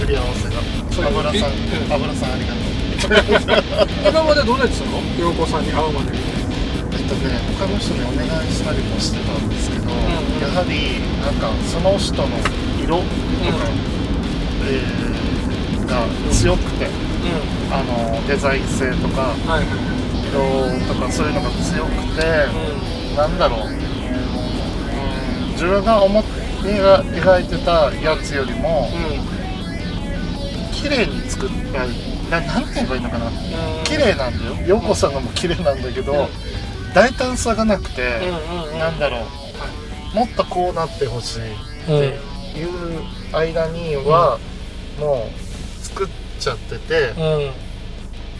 巡り合わせが。油さんうん。油さんありがとう。今までどうやってたの？陽子さんに会うまで。えっとね他の人にお願いしたりもしてたんですけど、んうん。やはりなんかその人の色とか、えーが強くて、うあのデザイン性とかんはいはい。色とかそういうのが強くて、なんだろう、うん、自分が思ってが描いてたやつよりも綺麗に作ったななんて言えばいいのかな。綺麗なんだよ。陽子さんのも綺麗なんだけど、うん。大胆さがなくて、うんうんうん。なんだろう。もっとこうなってほしいっていう間には、もう作っちゃってて、うん。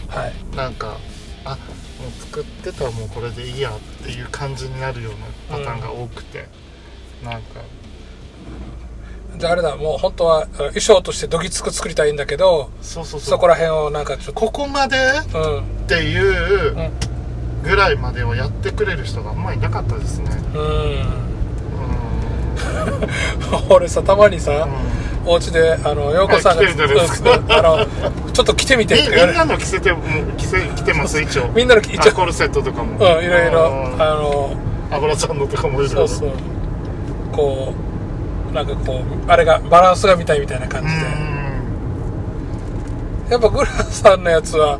はいなんかあもう作ってたらもうこれでいいやっていう感じになるようなパターンが多くて、なんかじゃああれだもう本当はあ衣装としてどぎつく作りたいんだけどそうそうそう。そこら辺をなんかちょっとここまでうん。っていううんぐらいまでをやってくれる人があんまりいなかったですね。うん。うん俺さたまにさ、うん。お家であの陽子さんがすか。うんあのちょっと着てみてってみんなの着せても着せ着てます一応。みんなの一応。あコルセットとかも。うんいろいろうんあの油さんのとかもいろいろ。そうそう。こうなんかこうあれがバランスが見たいみたいな感じで、やっぱグラさんのやつは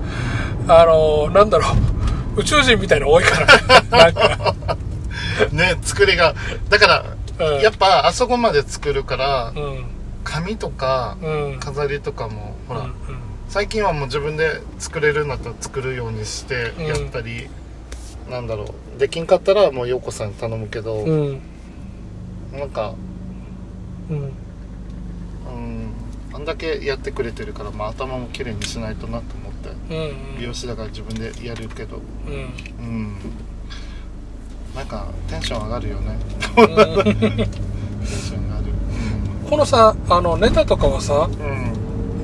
あのなんだろう。宇宙人みたいなの多いから なんか。うんね作りが。だから、うん。やっぱあそこまで作るからうん。紙とかうん。飾りとかもほら、うん最近はもう自分で作れるんだったら作るようにしてうん。やったり、なんだろう。できんかったらもう陽子さんに頼むけど、うんうん。なんかうん。うん。あんだけやってくれてるから、まあ、頭も綺麗にしないとなと思ってうん美容師だから自分でやるけど。うん。うん。なんかテンション上がるよね。うん。テンション上がる。このさあのネタとかはさ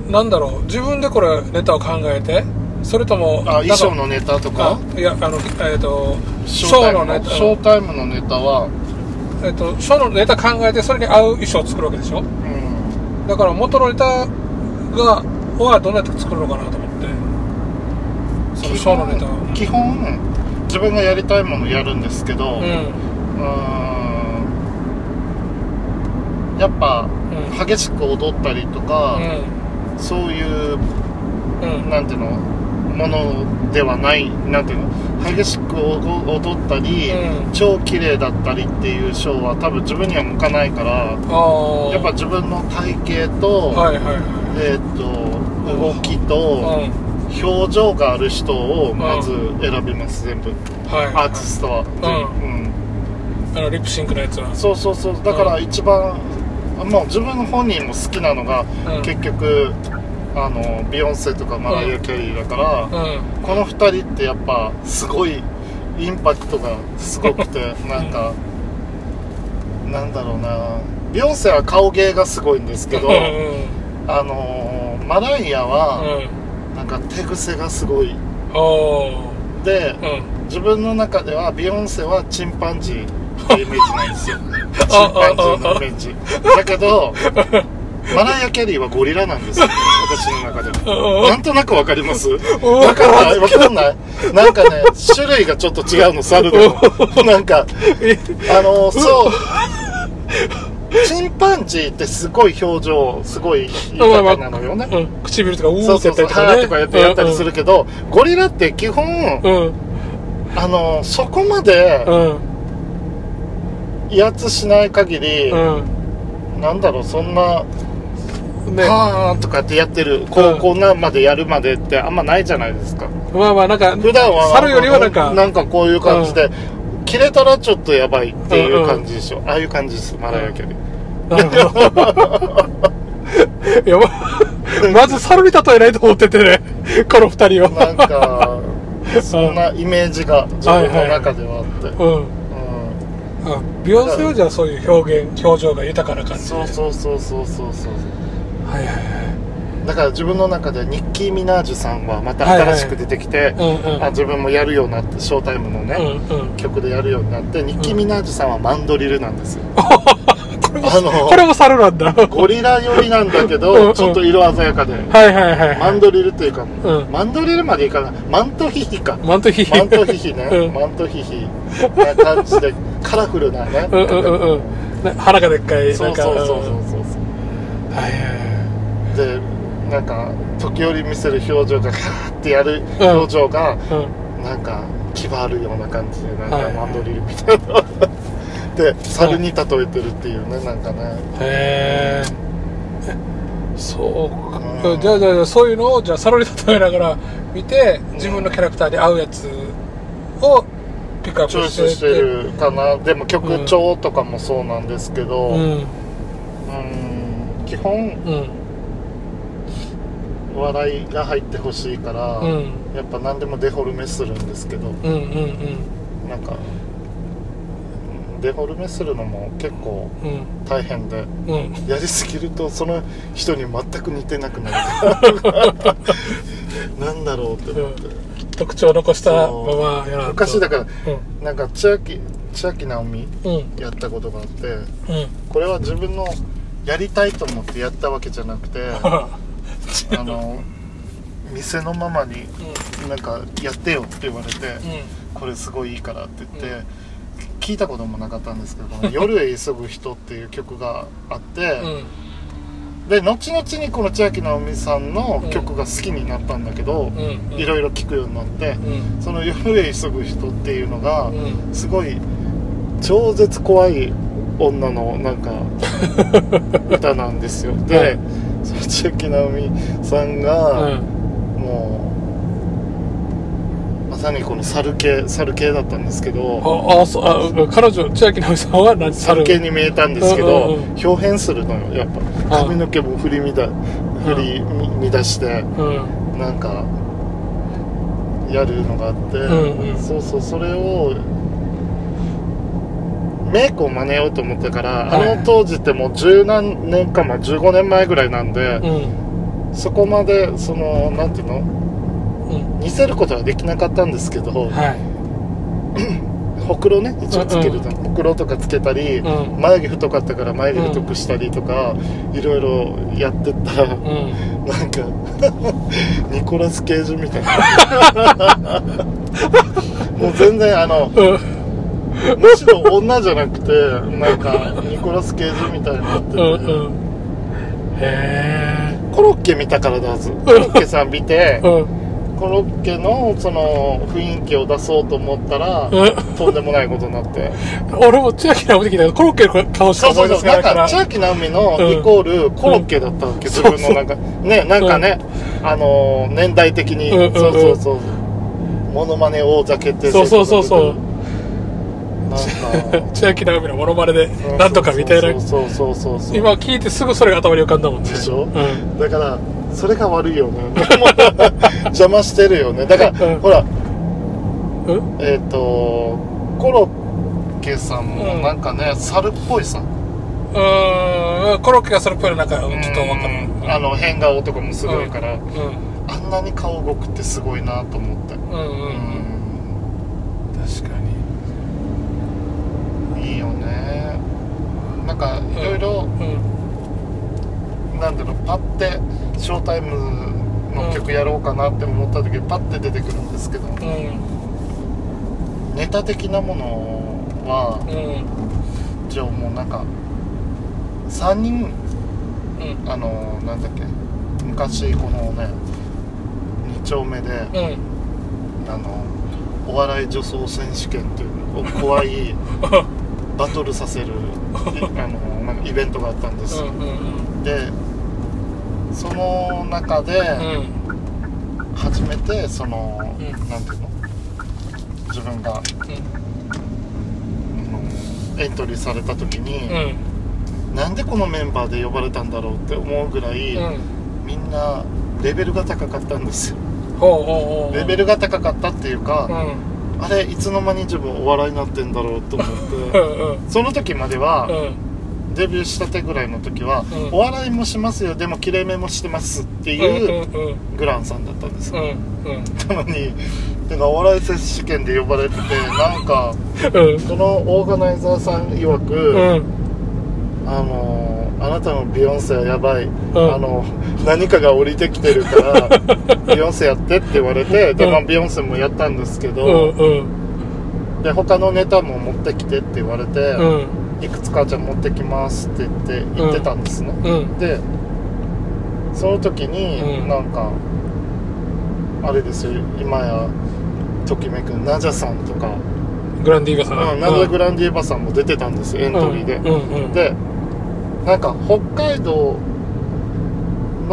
うん、なんだろう？自分でこれネタを考えてそれともあなんか衣装のネタとか？あいやあのえっ、とシショータイムョーのネタ。ショータイムのネタは、えっとショーのネタ考えてそれに合う衣装を作るわけでしょ？うん、だから元のネタがはどうやって作るのかなと思ってそのショーのネタを。基本自分がやりたいものやるんですけど、ううんんやっぱ、うん。激しく踊ったりとか、そういううんうん。なんていうの？ものではないなんていうの？激しく踊踊ったり、うん。超綺麗だったりっていうショーは多分自分には向かないからやっぱ自分の体型と、はいはいはえー、と動きと、いうん。表情がある人をまず選びます、全部。はいアーティストは、うん。あのリップシンクのやつは。そうそうそう。だから一番、もう自分の本人も好きなのが、うん。結局あのビヨンセとかマライア・キャリーだから、うん。この2人ってやっぱすごいインパクトがすごくてなんか、なんだろうな。ビヨンセは顔芸がすごいんですけど、うん。あのマライアうはん。なんか手癖がすごい。で、うん。自分の中ではビヨンセはチンパンジーっていうイメージなんですよ。チンあパンジーのイメージ。だけど マライア・キャリーはゴリラなんですよ私の中で。はなんとなくわかります？わかんない？わかんない？なんかね種類がちょっと違うの猿でも。なんかあのそう。チンパンジーってすごい表情すごい豊かなのよね。うん。唇とかうーってそうそうそう、やったりとかね。はーとかやってやったりするけど、ゴリラって基本、うん。あの、そこまでうん。威圧しない限り、うん。なんだろう、そんな、ね。はーとかってやってる、こう、こんなまでやるまでってあんまないじゃないですか。まあまあなんか普段は、猿よりはなんかなんかこういう感じで、切れたらちょっとやばいっていう感じでしょ。ああいう感じです、マライアキャリー。いやままず猿に例えないと思っててね。この二人をなんか、そんなイメージが自分の中ではあって。うん。うん。あビヨンセはじゃあそういう表現表情が豊かな感じそうそうそうそうそうそう。はいはいはい。だから自分の中でニッキー・ミナージュさんはまた新しく出てきて、うんうん。あ自分もやるようになってショータイムのね、うんうん。曲でやるようになってニッキー・ミナージュさんはマンドリルなんですよ、これもあのこれも猿なんだ。ゴリラ寄りなんだけうんうどん。ちょっと色鮮やかで。はいはいはいマンドリルっていうか、うん。マンドリルまでいかない。マントヒヒか。マントヒヒ。マントヒヒね、うん。マントヒヒ。な感じでカラフルなね、うんうんうん腹がでっかい。そうそうそうそうう。ん。そうはいはいはい。でなんか時折見せる表情がカーってやる表情が、うん。なんか気があるような感じでなんはい。かマンドリルみたいな。で猿に例えてるっていうねなんかね。へえそうか、うん。じゃあじゃあそういうのをじゃあサロに例えながら見て自分のキャラクターに合うやつをピックアップしてスしてるかな。でも曲調とかもそうなんですけど、うん。うん基本うん笑いが入ってほしいから、うん。やっぱ何でもデフォルメするんですけどうんうんなんかうんデフォルメするのも結構うん。うん大変でうん。やりすぎるとその人に全く似てなくなる。なんだろうって思って、特徴を残したままやら昔だからうん。なんか千秋千秋直美うん。やったことがあってうん。これは自分のやりたいと思ってやったわけじゃなくて あの店のママになんかやってよって言われて、これすごいいいからって言って、聞いたこともなかったんですけどこの 「夜へ急ぐ人」っていう曲があって、で後々にこの千秋直美さんの曲が好きになったんだけど、うん。いろいろ聴くようになって、うん。その「夜へ急ぐ人」っていうのが、うん。すごい超絶怖い女のなんか 歌なんですよ。で、はいその千秋直美さんが、うん。もうまさにこの猿系猿系だったんですけどああそうあ彼女千秋直美さんは何？猿系に見えたんですけど、うんうんうん。表変するのよやっぱ。あ。髪の毛も振り乱振りみ乱してうん。なんかやるのがあって、うんうん。そうそうそれをメイクを真似ようと思ったから、はい。あの当時ってもう十何年か、まあ、15年前ぐらいなんで、うん。そこまでそのなんていうの？うん。似せることはできなかったんですけど、はい。ほくろね一応つけるじゃん、ほくろとかつけたり、うん。眉毛太かったから眉毛太くしたりとか、いろいろやってったら、うん。なんか ニコラス・ケージみたいな。もう全然あのうんむしろ女じゃなくてなんかニコラス・ケージみたいになってて、うんうん。へコロッケ見たからだはずコロッケさん見てえうん。コロッケのその雰囲気を出そうと思ったら、うん。とんでもないことになって。俺も千秋直美的だけどコロッケの顔しかそう思いうそそう。なんか千秋直美のうん。イコールコロッケだったわけ、うん自分のなんかねなん。かね、あのー年代的に、うんうんうん。そうそうそう。モノマネ大酒ってそうそうそうそう千秋直美のモノマネでなんとかみたいな。そうそうそうそう。今聞いてすぐそれが頭に浮かんだもんね。でしょ？うん。だからそれが悪いよね。邪魔してるよね。だから、うん。ほらうん？えっ、とコロッケさんもうんなんかね、猿っぽいさ。うーん。コロッケがそれっぽいのなんかうんちょっとわかる。うん。あの変顔とかもすごいから、うん。あんなに顔動くってすごいなと思ってうんうんうんう確かにんいいよね。なんかいろいろうん。なんだろうパッてショータイムの曲やろうかなって思った時パッて出てくるんですけど、うん。ネタ的なものはうん。じゃあもうなんか3人うん。あのなんだっけ昔このね2丁目でうん。あのお笑い女装選手権っていう怖い バトルさせるい あのイベントがあったんです。よ、うんうん。でその中でうん。初めてその、うん。なんていうの？自分が、あのエントリーされた時に、うん。なんでこのメンバーで呼ばれたんだろうって思うぐらい、うん。みんなレベルが高かったんですよ。レベルが高かったっていうか、うんあれいつの間に自分お笑いになってんだろうと思っうてその時までは、うん。デビューしたてぐらいの時は、うん。お笑いもしますよでもきれいめもしてますってうんいうグランさんだったんですうよ、ん。なのになんかお笑い選手権で呼ばれててなんかうん。そのオーガナイザーさん曰く、うん。あのあなたのビヨンセはやばい、ん。あの何かが降りてきてるから ビヨンセやってって言われてで、まあ、うん。ビヨンセもやったんですけど、で他のネタも持ってきてって言われて、うん。いくつかじゃあ持ってきますって言って言ってたんですね、うん。でその時に、うん。なんかあれですよ今やときめくナジャさんとか、グランディーバさん。うん、ナジャ・グランディーバさんも出てたんですよエントリーで、でなんか北海道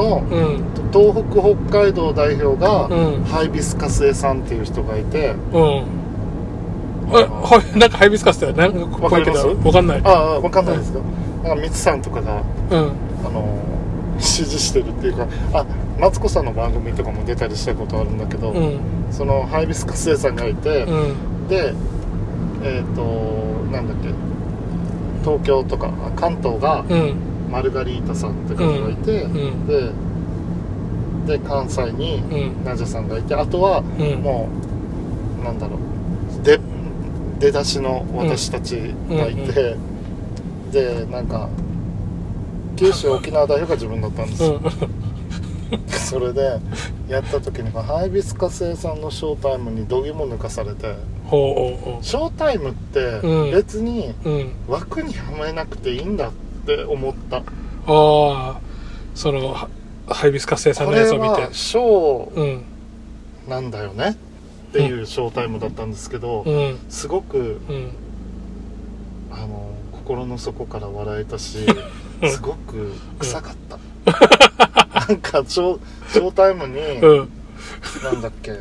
のうん東北北海道代表が、うんハイビスカスエさんっていう人がいて。うん。えはいなんかハイビスカスってなんかわかります？わかんない。ああわかんないですか、なんかミツさんとかがうん。あの支持してるっていうかあマツコさんの番組とかも出たりしたことあるんだけど、うん。そのハイビスカスエさんがいて、うん。でえっ、となんだっけ東京とかあ関東がうんマルガリータさんって方がいて、うんでで関西にうん。ナジャさんがいてあとはうん。もうなんだろうで出だしの私たちがいて、でなんか九州沖縄代表が自分だったんですよ、うん。それでやった時にハイビスカスさんのショータイムに度肝抜かされてショータイムってうん。別に枠にはめなくていいんだって思った。ああそのハハイビスカス生さんこれのやつを見て。はショうん。ーなんだよね。っていうショータイムだったんですけど、うん。すごくうんあの心の底から笑えたしうん。すごく臭かった、なんかショーショータイムに、うん。なんだっけ。え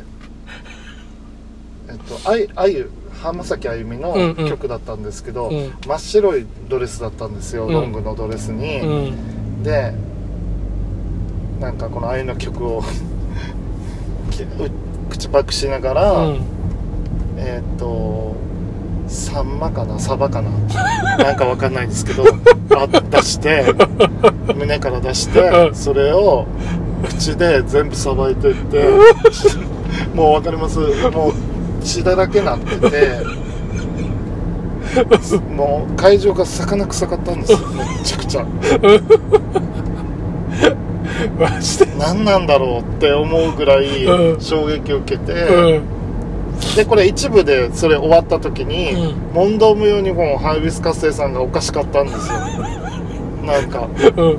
っとあいあゆ浜崎あゆみのうんうん。曲だったんですけど、うん。真っ白いドレスだったんですよ、うん。ロングのドレスに、うん。でなんかこのあゆの曲を 口パクしながら、うん。えーっとサンマかなサバかな。なんかわかんないですけどあ出して胸から出してうん。それを口で全部さばいてって もうわかります？もう血だらけなっててもう会場が魚臭かったんですよ。めっちゃくちゃ。マジで？何なんだろうって思うぐらいうん。衝撃を受けて、うん。でこれ一部でそれ終わった時に、うん。問答無用にもうハイビスカス生さんがおかしかったんですよ。なんかうん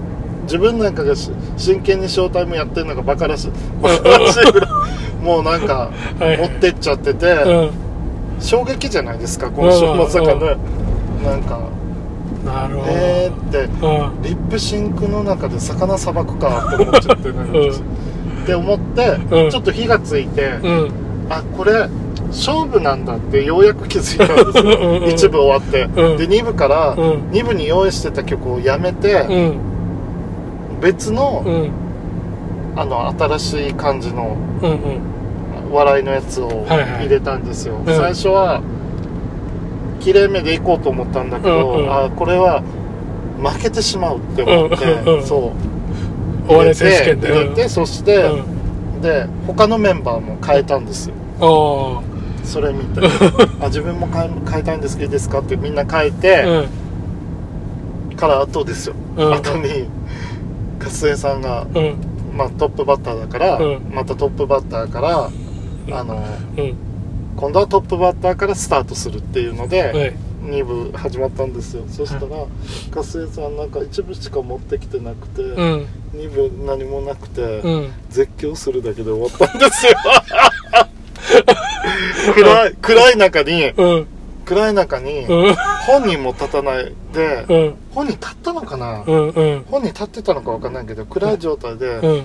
自分なんかがし真剣にショータイムやってるのがバカらしい。バカらしいぐらいもうなんかはい。持ってっちゃってて、うん。衝撃じゃないですかこの人まさかねなんかなるほど。えーってうん。リップシンクの中で魚さばくかって思っちゃってね、うん。って思っちょっと火がついて、うん。あこれ勝負なんだってようやく気づいたんですよ。うんうん一部終わって、うん。で2部からうん。2部に用意してた曲をやめて、うん別の,、うん。あの新しい感じのうんうん。笑いのやつをはいはい。入れたんですよ、うん。最初はきれいめでいこうと思ったんだけど、うんうん。あこれは負けてしまうって思って、うんうんうん。そう。お笑い選手権で。入れて入れてそして、うんで他のメンバーも変えたんですよ。あそれ見て あ自分も変え変えたいんですけどいいですかってみんな変えて、あうん。から後ですよ、うん。後に勝江さんが、うん。まあ、トップバッターだから、うん。またトップバッターからあのうん。今度はトップバッターからスタートするっていうので、はい。2部始まったんですよ。そしたら勝江さんなんか1部しか持ってきてなくて、うん。2部何もなくて、うん。絶叫するだけで終わったんですよ。暗い暗い中にうん暗い中にうん。本人も立たないで、うん。本人立ったのかな、うんうん。本人立ってたのか分かんないけど暗い状態で、うん。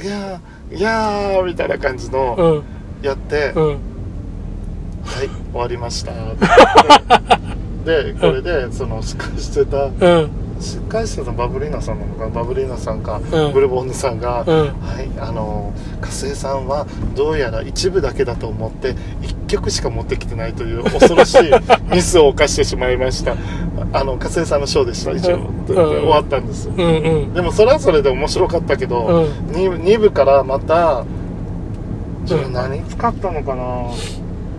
いやーいやーみたいな感じのうん。やって、うん。はい終わりました。でこれでその司会してたうん司会してたバブリーナさんなのかなバブリーナさんか、うん。ブルボンヌさんが、うん。はいあの加瀬さんはどうやら一部だけだと思って1曲しか持ってきてないという恐ろしい ミスを犯してしまいました。あの加瀬さんのショーでした。以上、うん。終わったんですよ。うんうん。でもそれはそれで面白かったけど、うん。二部 2, 部からまた自分何使ったのかな？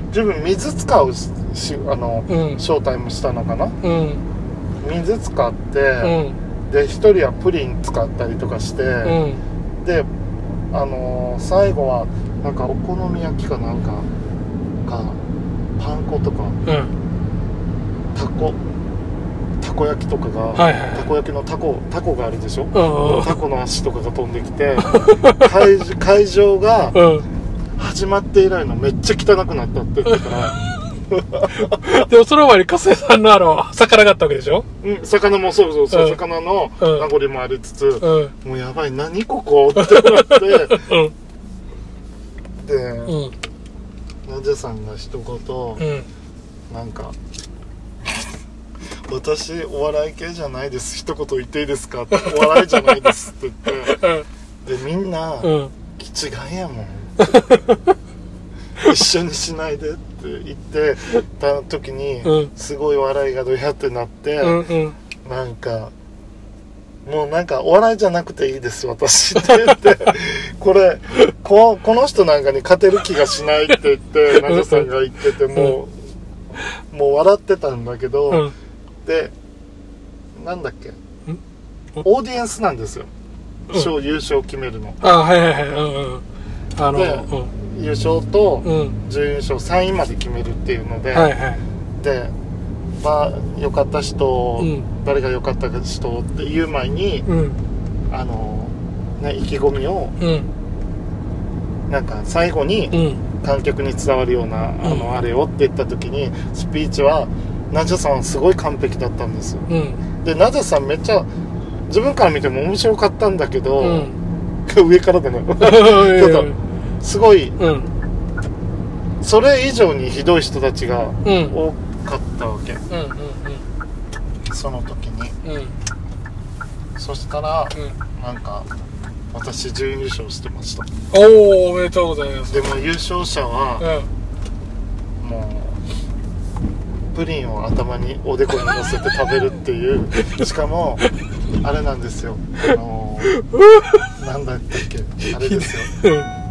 自分水使うししあの、うん。ショータイムしたのかな？うん水使って、うん。で一人はプリン使ったりとかして、うん。であのー最後はなんかお好み焼きかなんかかパン粉とかうん。タコたこ焼きとかが、はいはいはい。たこ焼きのタコタコがあるでしょ、うんタコの足とかが飛んできて 会会場がうん。始まって以来のめっちゃ汚くなったって言ってから でもその前に加瀬さんのあの魚があったわけでしょ？うん魚もそうそうそう、うん。魚のうん。名残もありつつ、うん。もうやばい何ここってなって。うん。で、うん。ナジャさんが一言、うん。なんか「私お笑い系じゃないです一言言っていいですか?」って「お笑いじゃないです」って言って。でみんなうん。うん「違いやもん」一緒にしないで。って言ってた時に、うん。すごい笑いがどやってなって、うんうん。なんかもうなんかお笑いじゃなくていいです私って言って これここの人なんかに勝てる気がしないって言ってナジャさんが言っててもうもう笑ってたんだけど、うん。でなんだっけオーディエンスなんですよ。うん。賞優勝決めるの。あはいはいはい。うんうん。あので優勝と準優勝3位まで決めるっていうので、はいはい。でまあ良かった人、うん。誰が良かった人っていう前に、うん。あのね意気込みをうん。なんか最後にうん。観客に伝わるような、あうん。のあれをって言った時にスピーチはナジャさんはすごい完璧だったんですうん。でナジャさんめっちゃ自分から見ても面白かったんだけど、うん。上からだね。うちょっとんすごいうん。それ以上にひどい人たちがうん。多かったわけ。うんその時に。うん。うんそしたらうん。なんか私準優勝してました。おおおめでとうございます。でも優勝者はうん。もうプリンを頭におでこに乗せて食べるっていう。しかもあれなんですよ。あの なんだったっけ。あれですよ。うん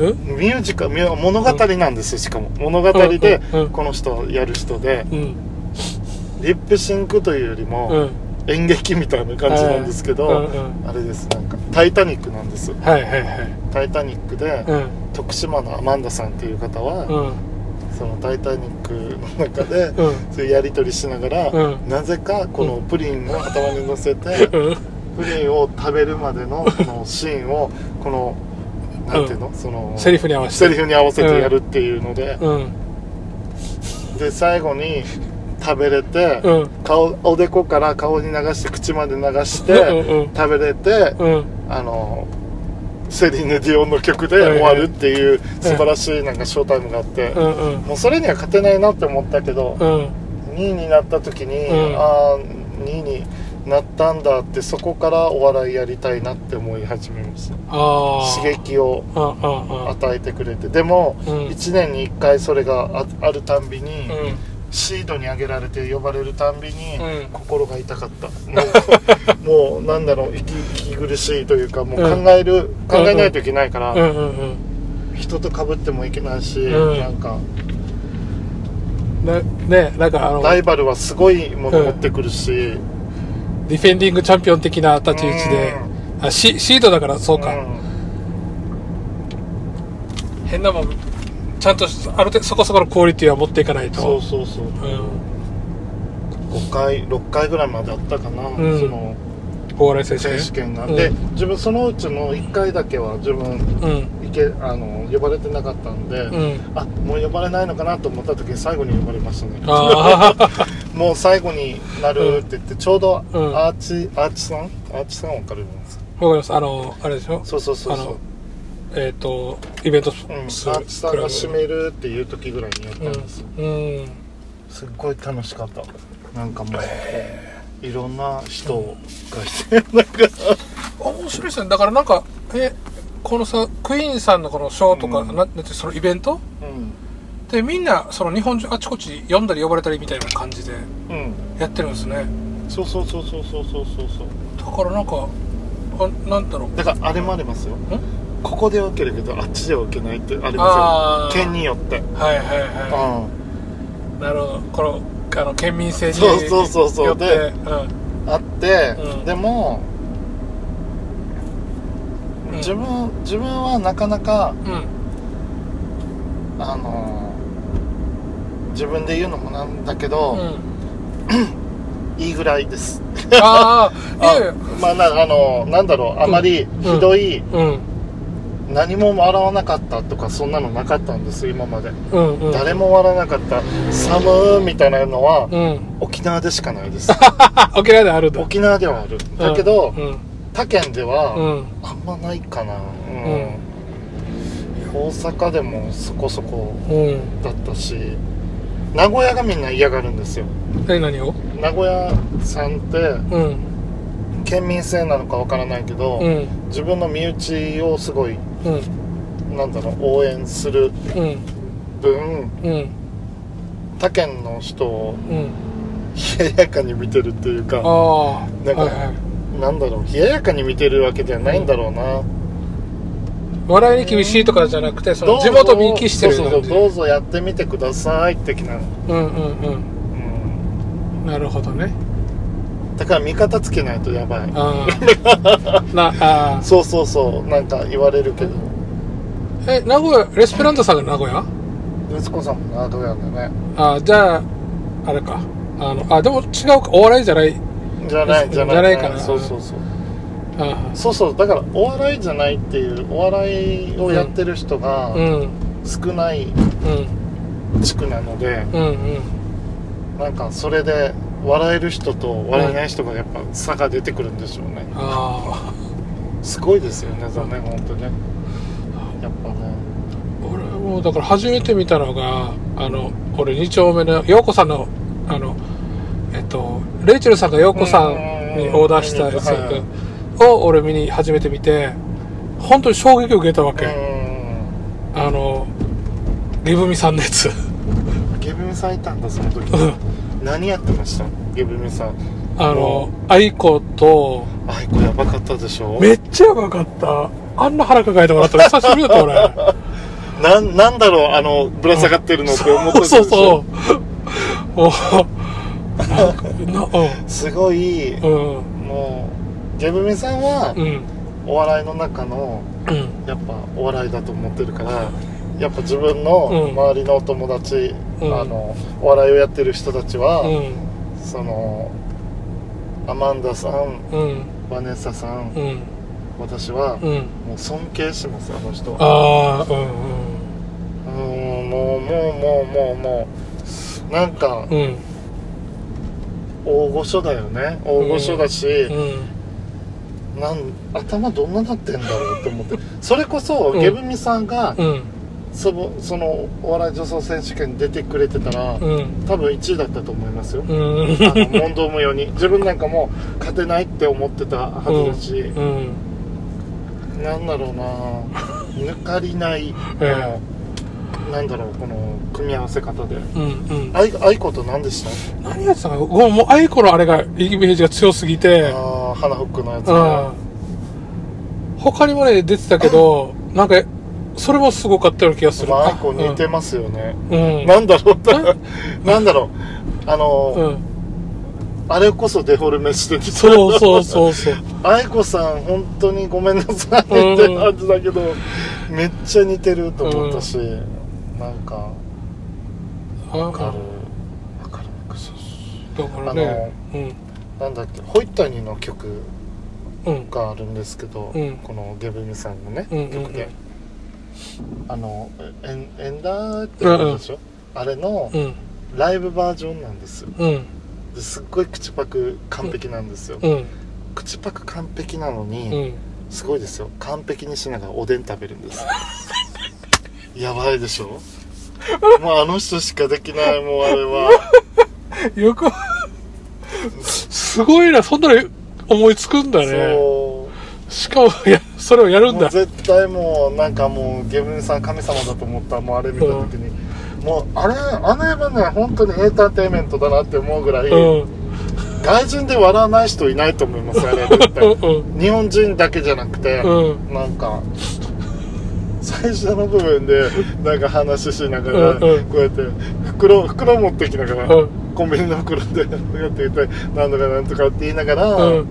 ミュージカル物語なんですよしかも。物語でこの人やる人で。うん。リップシンクというよりうもん。演劇みたいな感じなんですけどうんうんあれです。なんか「タイタニック」なんですはいはいはい「タイタニック」でうん。徳島のアマンダさんっていう方はうん。その「タイタニック」の中でうん。そういうやり取りしながら、うん。なぜかこのプリンを頭に乗せて、うん。プリンを食べるまでのこのシーンをこのなんていうの、そのセリフに合わせて。セリフに合わせてやるっていうので、うん。で最後に食べれて、うん。顔おでこから顔に流して口まで流して、うんうん食べれて、うん。あのセリーヌ・ディオンの曲で終わるっていう素晴らしいなんかショータイムがあって、うんうん。もうそれには勝てないなって思ったけど、うん。2位になった時に、うん。ああ2位になったんだってそこからお笑いやりたいなって思い始めました刺激を与えてくれて。でも、うん。1年に1回それがああるたんびに、うん。シードに上げられて呼ばれるたんびに、うん。心が痛かった。もうもうなんだろう息息苦しいというかもううん。考える、考えないといけないから、人と被ってもいけないし、うん。なんか。なねなんかあのライバルはすごいもの持ってくるし、ディフェンディングチャンピオン的な立ち位置で。あシシードだからそうか、うん。変なもんちゃんとある程度そこそこのクオリティは持っていかないと。そうそうそう。うん。5回6回ぐらいまであったかな、うん。そのお笑い選手選手権が、うん。で自分そのうちの1回だけは自分うん。いけあの呼ばれてなかったんで、うん。あもう呼ばれないのかなと思った時に最後に呼ばれましたねもう最後になるって言ってちょうどうん。アーチ、アーチさん？アーチさんわかるんですか。わかります。あのあれでしょ？そうそうそうそう。えっ、とイベントうん、アするーチさんが締めるっていう時ぐらいにやったんですよ、うん、うん。すっごい楽しかった。なんかもういろんな人がいてなんか。面白いですね。だからなんかえこのさクイーンさんのこのショーとか、うん。ななんてそのイベント？うんでみんなその日本中あちこち呼んだり呼ばれたりみたいな感じでうん。やってるんですね。そうそうそうそうそうそうそうそう。だからなんかあなんだろう。だからあれもありますよ。ここで分けるけどあっちでは受けないってありあーますよ。県によって。はいはいはういなるほど。このあの県民性にそうそうそうそう。よって。でうん。あって、うん。でも、うん。自分自分はなかなかうん。あの自分で言うのもなんだけど、うん。いいぐらいです。あ あまあなあのなんだろうあまりひどい、うん。何も笑わなかったとかそんなのなかったんです今まで、うんうん。誰も笑わなかった。寒ーみたいなのは、うん。沖縄でしかないです。あ 沖縄であるんだ。沖縄ではある。だけど、うん。他県では、うん。あんまないかな、うん。うん。大阪でもそこそこうん。だったし名古屋がみんな嫌がるんですよ。何何を？名古屋さんってうん。県民性なのかわからないけど、うん。自分の身内をすごいうん。なんだろう応援するうん。分うん。他県の人をうん。冷ややかに見てるっていうかなんかはいはい。なんだろう冷ややかに見てるわけではないんだろうな、笑いに厳しいとかじゃなくてその地元見生きしてるそうそうそうどうぞやってみてください的な、うんうんうん、うん。なるほどね。だから味方つけないとやばい。ああ なあー。そうそうそうなんか言われるけど。え名古屋レスペラントさんが名古屋？息子さんも名古屋だね。あーじゃああれか。あのあでも違うか。お笑いじゃない。じゃないじゃない。じゃないかなそうそうそうあそうそうだからお笑いじゃないっていうお笑いをやってる人が少ないうん地区なので、うんうん。なんかそれで笑える人と笑えない人がやっぱ差が出てくるんでしょうね。あすごいですよね残念本当ね。やっぱねあ俺もだから初めて見たのがあの俺2丁目の陽子さんのあのえっとレイチェルさんが陽子さんにオーダーしたやつ。はいはいを俺見に初めて見て本当に衝撃を受けたわけ、うあのリブミさんのやつ。んゲブミさんいたんだその時。うん。何やってました？ゲブミさん。あの愛子とあいこやばかったでしょ？めっちゃやばかった。あんな腹抱えてもらったの。久しぶりだった俺。なんなんだろうあのぶら下がってるのって思ったでしょ？そうそう もうすごい、うん。うん。もうゲブミさんはうん。お笑いの中のうん。やっぱお笑いだと思ってるからやっぱ自分のうん。周りのお友達、うん。あのお笑いをやってる人たちは、うん。そのアマンダさんうん。バネッサさん、うん。私は、うん。もう尊敬しますあの人ああうんうん。もうもうもうもうもうなんかうん。うん大御所だよね。大御所だし、うんなん頭どんななってんだろうって思って。それこそ、うん。ゲブミさんが、うん。そのそのお笑い女装選手権に出てくれてたら、うん。多分1位だったと思いますよ、うん。あの問答無用に。自分なんかも勝てないって思ってたはずだし、うん。なんだろうな。抜かりない、えこのなんだろうこの組み合わせ方で。うんうん。あいあいこと何でした？何やってたかな？ごめんもう愛子のあれがイメージが強すぎて。ああ花フックのやつねうん。他にもね出てたけどなんかそれもすごかったような気がする。まあ、アイコ似てますよね、うん。なんだろう。なんだろう。あの、うん。あれこそデフォルメしてて。そうそうそうそう。愛子さん本当にごめんなさいって感じだけど、めっちゃ似てると思ったし、なんかあわかる。わかるだからねうん。なんだっけホイッタニーの曲うん。があるんですけど、うん。このゲブミさんのね、うん曲で。あの「エンエンダー」って言うんでしょ、あれのうん。ライブバージョンなんですよ。うん。ですっごい口パク完璧なんですよ、うん。口パク完璧なのに、うん。すごいですよ。完璧にしながらおでん食べるんです やばいでしょ？もうあの人しかできないもうあれは。よくすごいなそんなの思いつくんだね。しかもいやそれをやるんだ。絶対もうなんかもうゲブミさん神様だと思ったもうあれ見た時に、もうあれあの映画ね本当にエンターテインメントだなって思うぐらい、うん。外人で笑わない人いないと思いますあれ絶う対ん。日本人だけじゃなくて、うん。なんか最初の部分でなんか話ししながら、こうやって袋袋持ってきながら、コンビニの袋でやっていてなんとかなんとかって言いながら、うん。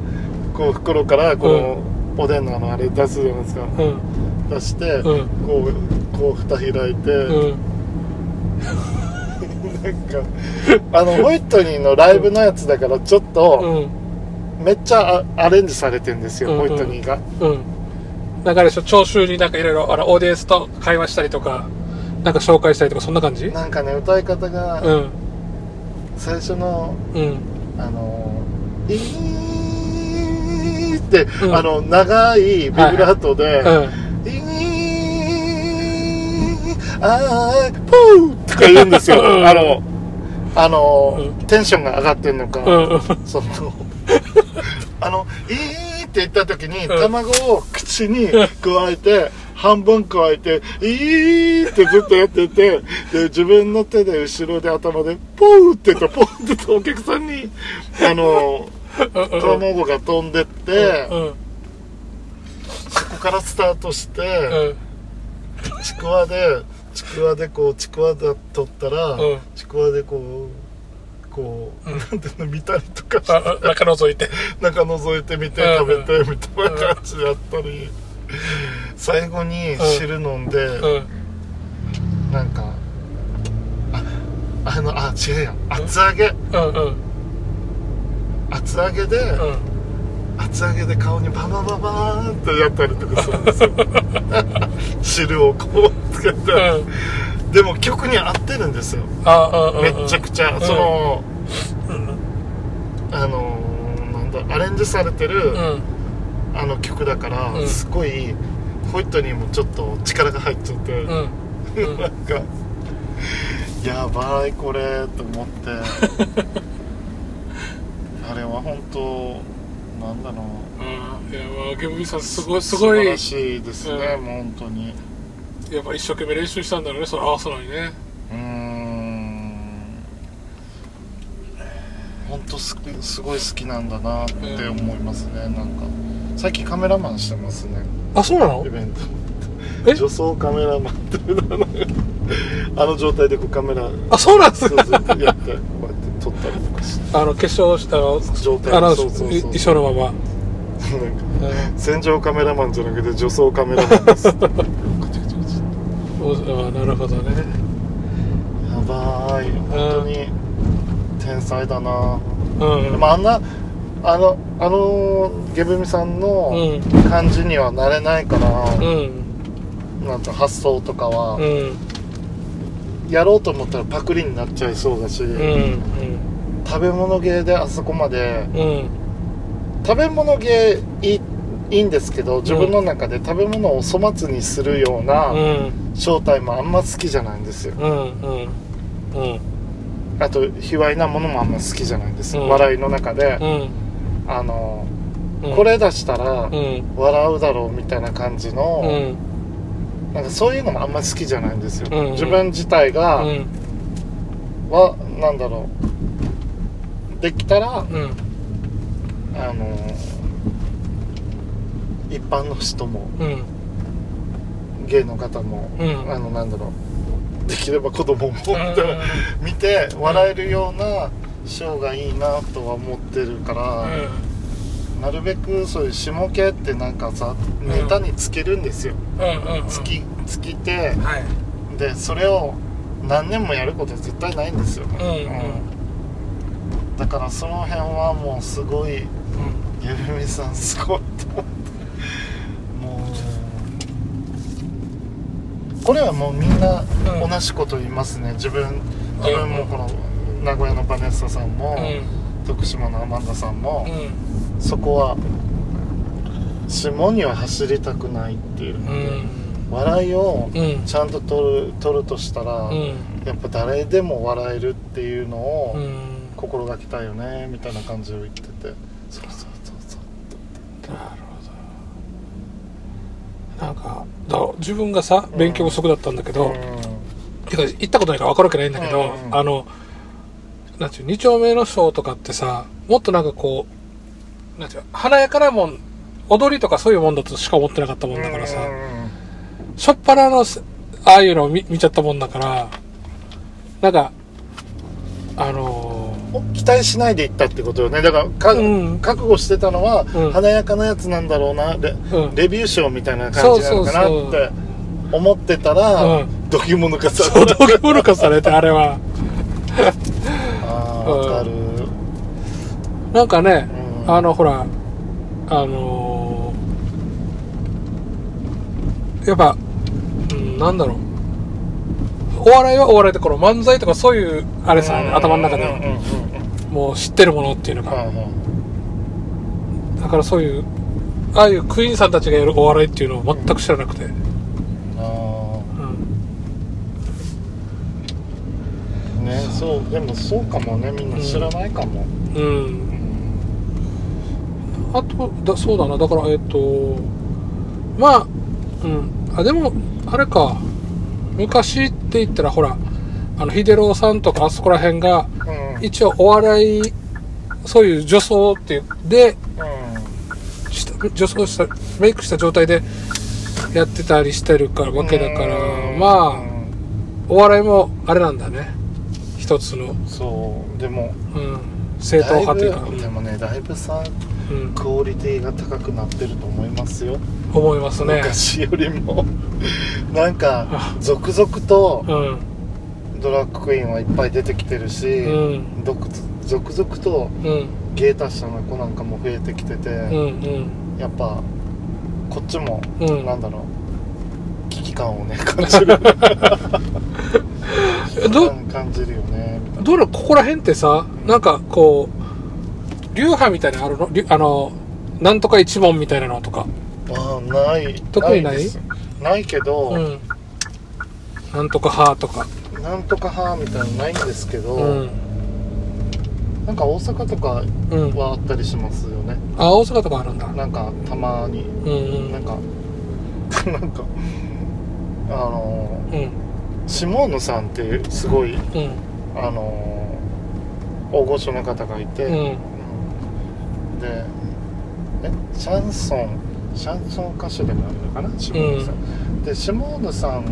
こう袋からこう、おでんのあのあれ出すじゃないですか、うん。出して、うん。こうこう蓋開いて、うん。なんかあのホイットニーのライブのやつだからちょっと、うん。めっちゃアアレンジされてんですよ、ホイットニーがうんなんかあれでしょ聴衆になんかいろいろあのオーディエンスと会話したりとかなんか紹介したりとかそんな感じ？なんかね歌い方が、うん。最初のうん。あの「いー」って、うん。あの長いビブラートでうん「いーあーポー」とか言うんですよ。うん。あのあの、うん。テンションが上がってんのか、うん。うん。その あの「いー」って言った時に、うん。卵を口に加えて半分加えて「いー」ってずっとやっててで自分の手で後ろで頭で「ポー」って言ったらポーって言ったお客さんにあのうん卵が飛んでって、うん。そこからスタートして、うん。ちくわでちくわでこうちくわだ取ったら、うん。ちくわでこうこう、うんなんていうの見たりとかしてああ中覗いて。中覗いてみてうん。食べてみたいな感じやったり。最後に汁飲んで、うん。なんかああのあ違うや厚揚げ。うんうん。厚揚げで、うん。厚揚げで顔にババババーンってやったりとかするんですよ。汁をこうつけて、うんでも曲に合ってるんですよ。あうんうんめちゃくちゃ、ん。そのうん。あのなんだアレンジされてる、うん。あの曲だから、うん。すごいホイットにもちょっと力が入っちゃって、うん。うん。なんかやばいこれと思って。あれは本当なんだろう。うんいやまあゲブミさんすごいすごい。素晴らしいですね、うん。もう本当にやっぱ一生懸命練習したんだろうねその合わせのにね。うーん。本当すすごい好きなんだなって思いますね、なんか。最近カメラマンしてますね。あそうなの？イベント。え？女装カメラマンってあの状態でこうカメラあそうなんですそうそうやってこうやって撮ったりとかして。あの化粧しあの状態あのそうそうそうい衣装のまま。戦場カメラマンじゃなくて女装カメラマンですあなるほどね。ばい。本当に天才だな、うんでもあんなあのあのゲブミさんのうん。感じにはなれないから、うん。なんか発想とかは、うん。やろうと思ったらパクリになっちゃいそうだし、うん食べ物芸であそこまで食べ物芸いいいいんですけど自分の中で食べ物を粗末にするようなうん。正体もあんま好きじゃないんですよ。うんうんうん。あと卑猥なものもあんま好きじゃないんですよ、うん。笑いの中で、うん。あの、うん。これ出したらうん。笑うだろうみたいな感じの、うん。なんかそういうのもあんまり好きじゃないんですよ、うん自分自体が、うん。はなんだろう。できたらうん。あの一般の人もうん。芸の方も、うん。あのなんだろうできれば子供も 見て笑えるようなショーがいいなとは思ってるから、なるべくそういう下系ってなんかさネタにつけるんですよ、つきつきてはい。でそれを何年もやることは絶対ないんですよ、うん。うん。だからその辺はもうすごいうん。ゆるみさんすごいと思ってもうこれはもうみんなうん。同じこと言いますね。自分自分もこの名古屋のバネッサさんも、徳島のアマンダさんも、うん。そこは下には走りたくないっていう、うん。笑いをうん。ちゃんと取る取るとしたら、うん。やっぱ誰でも笑えるっていうのをうん。心がけたいよねみたいな感じを言ってて。そうそうそうそうなんかだ自分がさ勉強不足だったんだけど、てか行ったことないから分かるわけないんだけど、あのなんていう2丁目のショーとかってさもっとなんかこうなんていう華やかなもん踊りとかそういうもんだとしか思ってなかったもんだからさ、しょっぱなのすああいうのを見見ちゃったもんだからなんかあのー期待しないで行ったってことよね。だからか、うん。覚悟してたのは、うん。華やかなやつなんだろうな。レ,、うん。レビュー賞みたいな感じなのかなって思ってたら、うん。度肝抜かさそう、れどう物化されて、あれは。ああわかる、なんかね、うん。あの、ほら、あのーやっぱ、うん、なんだろう。お笑いはお笑いで、この漫才とかそういう、あれさ、頭の中で。もう知ってるものっていうのが。だからそういう、ああいうクイーンさんたちがやるお笑いっていうのを全く知らなくて。うん。ああねそうでもそうかもねみんな知らないかも、うん。うん。あとだそうだな。だからえっ、とまあうん。あでもあれか昔って言ったらほらあの秀郎さんとかあそこら辺がうん。一応お笑いそういう女装っていうでした女装したメイクした状態でやってたりしてるからわけだからうん。まあお笑いもあれなんだね。一つの、そう。でもうん、正統派というか、でもねだいぶさうん、クオリティが高くなってると思いますよ、思いますね。昔よりも。なんかあ。続々とうん。ドラッグクイーンはいっぱい出てきてるし、うん。続続々とうん。芸達者な子なんかも増えてきてて、うんうん。やっぱこっちも、うん。なんだろう。危機感をね感じる。ど感じるよねどうなのここら辺ってさなんかこう流派みたいなのあるの？流あのなんとか一問みたいなのとか。ああない。特にない？です。ないけど、うん。なんとか派とか。なんとか派みたいなのないんですけど、うん。なんか大阪とかうん。はあったりしますよね。あ大阪とかあるんだ。なんかたまに。うんうん。なんか なんかあのうん。下野さんってすごいうん。あの大御所の方がいて、うんうんでえシャンソンシャンソン歌手でもあるのかな？下野さん、で下野さん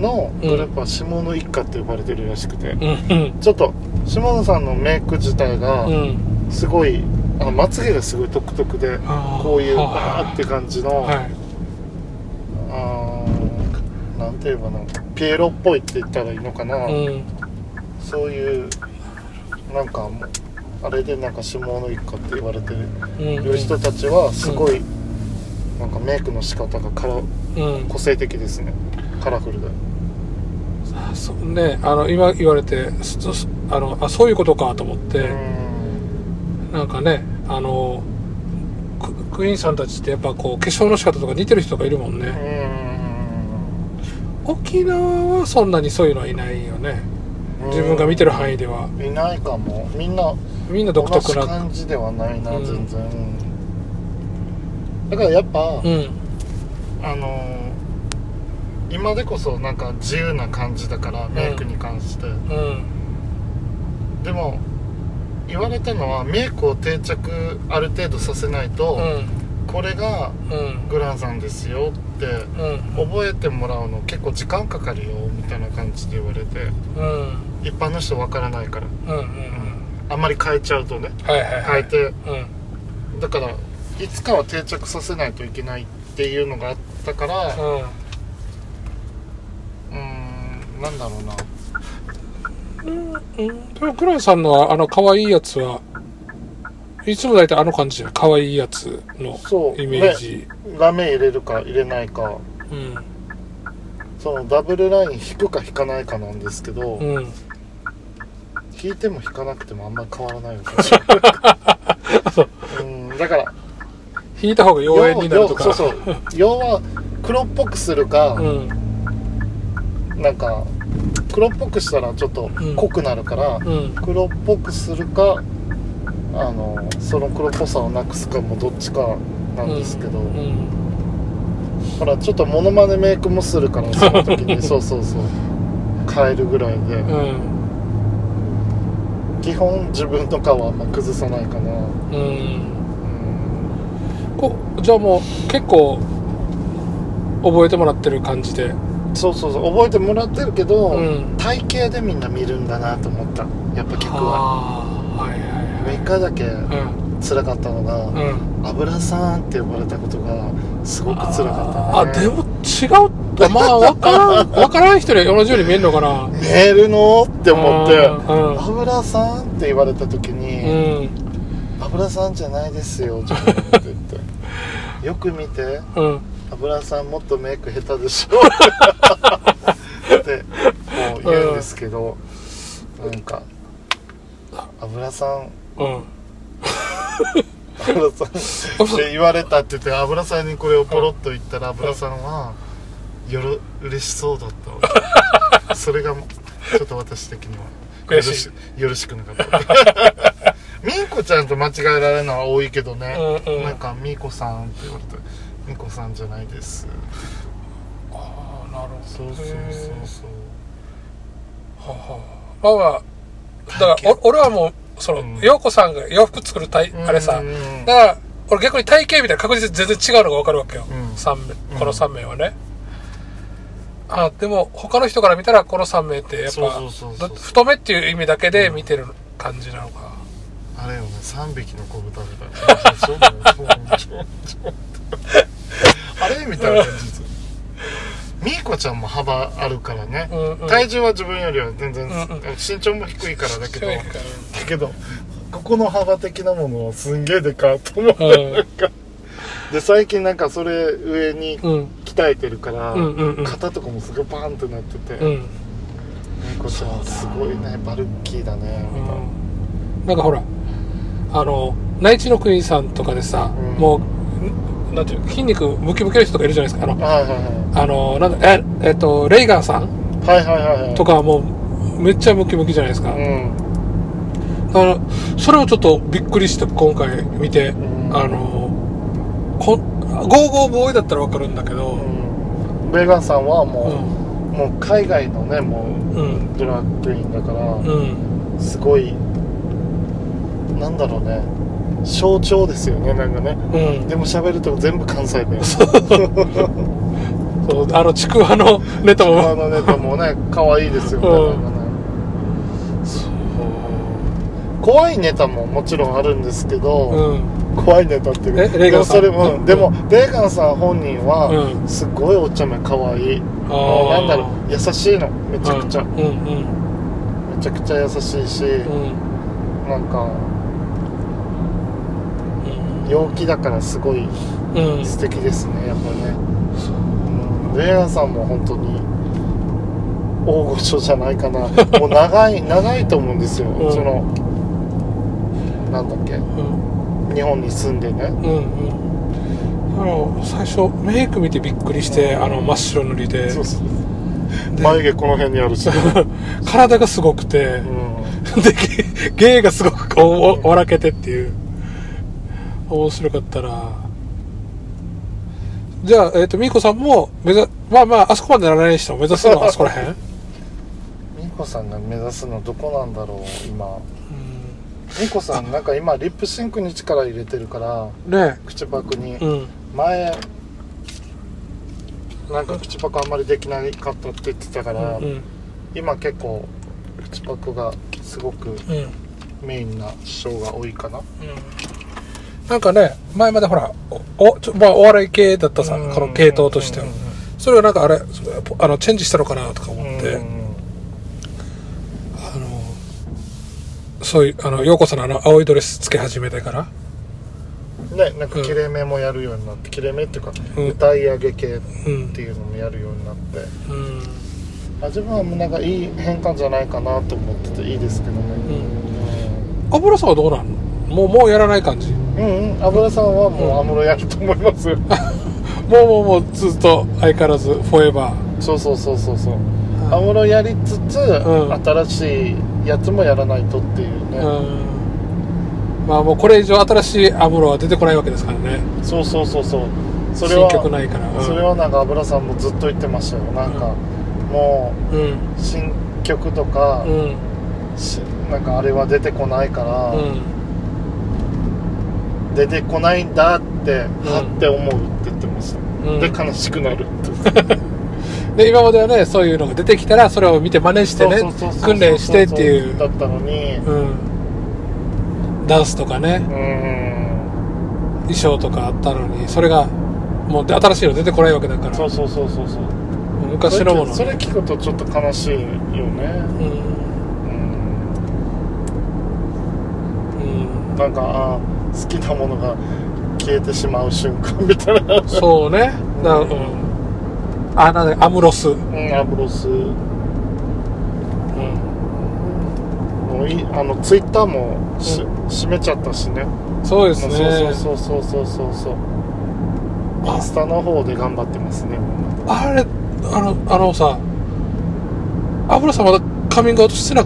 のグループは下野一家って呼ばれてるらしくて、ちょっと下野さんのメイク自体がうん。すごいあのまつげがすごい独特でこういうはバーって感じの、はい。あーなんて言えばなピエロっぽいって言ったらいいのかな、うん。そういうなんかもうあれでなんか下野一家って言われてうん。る人たちはすごい、なんかメイクの仕方がカラうん。個性的ですね。カラフルで。そうね。あの今言われてあのあそういうことかと思っうて、ん。なんかねあのククイーンさんたちってやっぱこう化粧の仕方とか似てる人がいるもんうね、ん。沖縄はそんなにそういうのはいないよね。自分が見てる範囲では。いないかも。みんなみんな独特な感じではないな、うん。全然。うんだからやっぱ、うん。あのー今でこそなんか自由な感じだからメイクに関して、うん。でも言われたのはメイクを定着ある程度させないと、これがうん。グランさんですよってうん。覚えてもらうの結構時間かかるよみたいな感じで言われて。うん。一般の人わからないから。うんうんあんまり変えちゃうとね。はいはいはい。変えて。うん。だからいつかは定着させないといけないっていうのがあったからうん。うーんなんだろうな。うん。でもクランさん。のはあの可愛いやつはいつも大体あの感じじゃん。可愛いやつのイメージ、ラメ入れるか入れないかうん。そのダブルライン引くか引かないかなん。ですけど、うん引いても引かなくてもあんまり変わらないよ そう。うんだから引いた方が妖艶になるとか。要そうそう。要は黒っぽくするか、うん。なんか黒っぽくしたらちょっとうん。濃くなるから、うん。黒っぽくするかあのその黒っぽさをなくすかもどっちかなんですけど、うん。ほらちょっとモノマネメイクもするからその時に。そうそうそう。変えるぐらいで、うん基本自分の顔はあんま崩さないかな。うん。うんこじゃあもう結構覚えてもらってる感じで。そうそうそう。覚えてもらってるけど、うん。体型でみんな見るんだなと思った。やっぱ客はああはいはい一回だけはい辛かったのが、うんうん油さんって呼ばれたことがすごく辛かったね。あでも違うってまあ分からん 分からん人に同じように見えるのかな。見えるのって思ってうんうん。油さんって言われた時うに、ん。油さんじゃないですよ って言って。よく見てうん。油さんもっとメイク下手でしょ。ってこう言うんですけど、なんか油さんうん油さんって言われたって言って油さんにこれをポロッと言ったら油さんはよろ嬉しそうだった。それがちょっと私的にはよろ悔しよろしくなかった。みーこちゃんと間違えられるのは多いけどね、うんうん。なんかみーこさんって言われてみーこさんじゃないです。ああなるほどそうそうそうそう。はあはあ。まあまあだからお俺はもうそのうん。陽子さんが洋服作る体あれさうん。うんうんだから俺逆に体型みたいな確実に全然違うのが分かるわけよ、うん。三名この3名はね、あでも他の人から見たらこの3名ってやっぱ太めっていう意味だけで見てる感じなのか、あれよね3匹の子豚みたいな。あれみたいな感じみーこちゃんも幅あるからね、うんうん。体重は自分よりは全然、うんうん。身長も低いからだけど。だけどここの幅的なものはすんげえでかと思って、うん。で最近なんかそれ上にうん。鍛えてるから、うんうんうん。肩とかもすごいパーンってなってて、みうん、ーこちゃんすごいねバルッキーだね、うん、な。んかほらあの内地の国さんとかでさ、うん。もうんなんていうの筋肉ムキムキの人とかいるじゃないですか。あのはいはいはあのなんだええっとレイガンさん。いはいはいはいはい。とかはもうめっちゃムキムキじゃないですか、うん。だからそれをちょっとびっくりして今回見て、ん。あのこゴーゴーボーイだったらわかるんだけどうん。ベガンさんはうもう、ん。もう海外のねもうん。うドラッグクイーンだから、うん。すごいなんだろうね象徴ですよねなんかね。うん。でも喋ると全部関西弁。そうあのちくわのネタあものネタもね可愛いですよね,、うん。なんかね。怖いネタももちろんあるんですけど、うん。怖いネタってレーガンそれも、うん。でもレーガンさん本人は、うん。すごいお茶目可愛い。あもうー。なんだろう優しいの。めちゃくちゃ、うんうんめちゃくちゃ優しいし、うん。なんかうん陽気だからすごいうん。素敵ですねやっぱりね、うん、レイヤーさんも本当に大御所じゃないかな。もう長い長いと思うんですよ、うん。そのなんだっけ。うん。日本に住んでね。うんうん。あの最初メイク見てびっくりしてあの真っ白塗りで。そうそう眉毛この辺にあるし、体がすごくて。う、ん、で芸芸がすごくこうお笑けてっていう面白かったなじゃあ、えっとみーこさんも目指まあまああそこまでならないにしても目指すのはあそこらへん、うん、美子さんが目指すのどこなんだろう今。美子さんなんか今リップシンクに力入れてるからね。口パクに、うん。前なんか。口パクあんまりできなかったって言ってたから、うん今結構口パクがすごくうん。うんメインなショーが多いかななんかね前までほらおおちょ、まあ、お笑い系だったさうん。この系統としては。うんそれをなんかあれあのチェンジしたのかなとか思って、うんあのそういうあの陽子さんのあの青いドレスつけ始めてから。ねなんか切れ目もやるようになって切れ目っていうか、うん。歌い上げ系っうんていうのもやるようになって。うん。あ自分はもうなんかいい変換じゃないかなと思ってていいですけどね。油さんはどうなの？もうもうやらない感じ？うん、油さんはもう安室やると思いますよ。もうもうもうずっと相変わらずフォーエバーそうそうそうそうそう。うん。安室やりつつ、ん。新しいやつもやらないとっていうね、うん。まあもうこれ以上新しいアムロは出てこないわけですからね。そうそうそうそう。それは新曲ないから、うん、それはなんか油さんもずっと言ってましたよ。なんか、もうん。う新曲とか、うん。しなんかあれは出てこないから、うん出てこないんだって、はって思うって言ってました、うん。で悲しくなるって で今まではねそういうのが出てきたらそれを見て真似してねそうそうそうそう訓練してっていう。だったのに。うん。ダンスとかね。うん。衣装とかあったのにそれがもうで新しいの出てこないわけだから。そうそうそうそうそう。昔のものそれ聞くとちょっと悲しいよね。うん。うん。うん。なんかあー好きなものが消えてしまう瞬間みたいな。そうね。だうん。あなんだアムロス。うんうんアブロス。もういいあのツイッターもし、閉めちゃったしね。そうですね。そうそうそうそうそうそう。インスタの方で頑張ってますね。あれあのあのさアムロさんまだカミングアウトしてない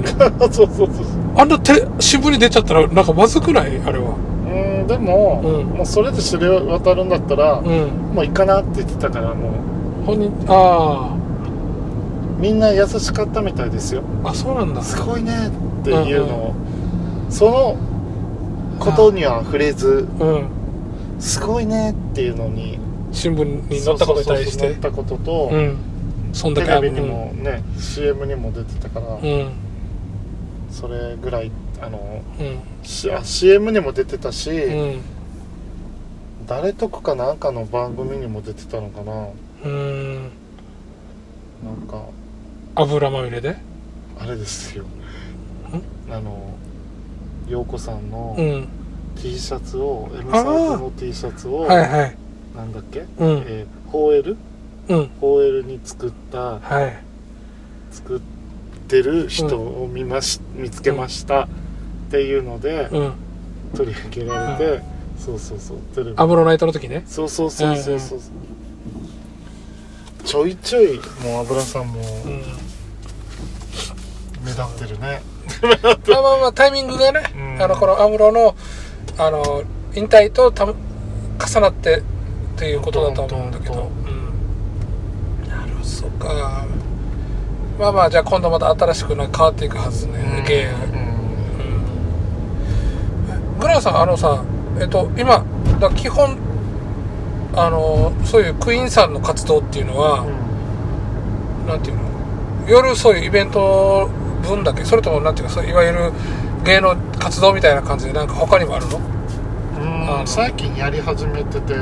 の？そうそうそうあんなテ新聞に出ちゃったらなんかまずくない？あれは。うんでも、うん。もうそれで知れ渡るんだったら、うん。もういいかなって言ってたからもう。本人あみんな優しかったみたいですよ。ああそうなんだ。すごいねっていうのを、そのことには触れずうん。すごいねっていうのに新聞に載ったことに対しそうそうそう載てったことと、うん。そんだテけレビにもね、CM にも出てたから、うんそれぐらいあのうん。CM にも出てたし、うん。誰得かなんかの番組にも出てたのかな。うん。なんか。油まみれで？あれですよ。あの陽子さんのうん。T シャツを M あー。サイズの T シャツを、はいはい。なんだっけ、うん。えー、4L? うん。4L に作ったはい。作ってる人を見まし、見つけました。っていうのでうん。取り上げられて、そうそうそうテレビ。アムロナイトの時ね。そうそうそうそうそう、ちょいちょいもう油さんもうん。目立ってるね、まあまあまあタイミングがね、うん。あのこのアムロのあの引退とた重なってっていうことだと思うんだけど、うん、なるほどそうかまあまあじゃあ今度また新しくな変わっていくはずね、芸うん。グランさんあのさえっと今だ基本あのそういうクイーンさんの活動っていうのは、なんていうの？夜そういうイベント分だけそれともなんていうかそういわゆる芸能活動みたいな感じでなんか他にもあるの？うん。最近やり始めてて、うん。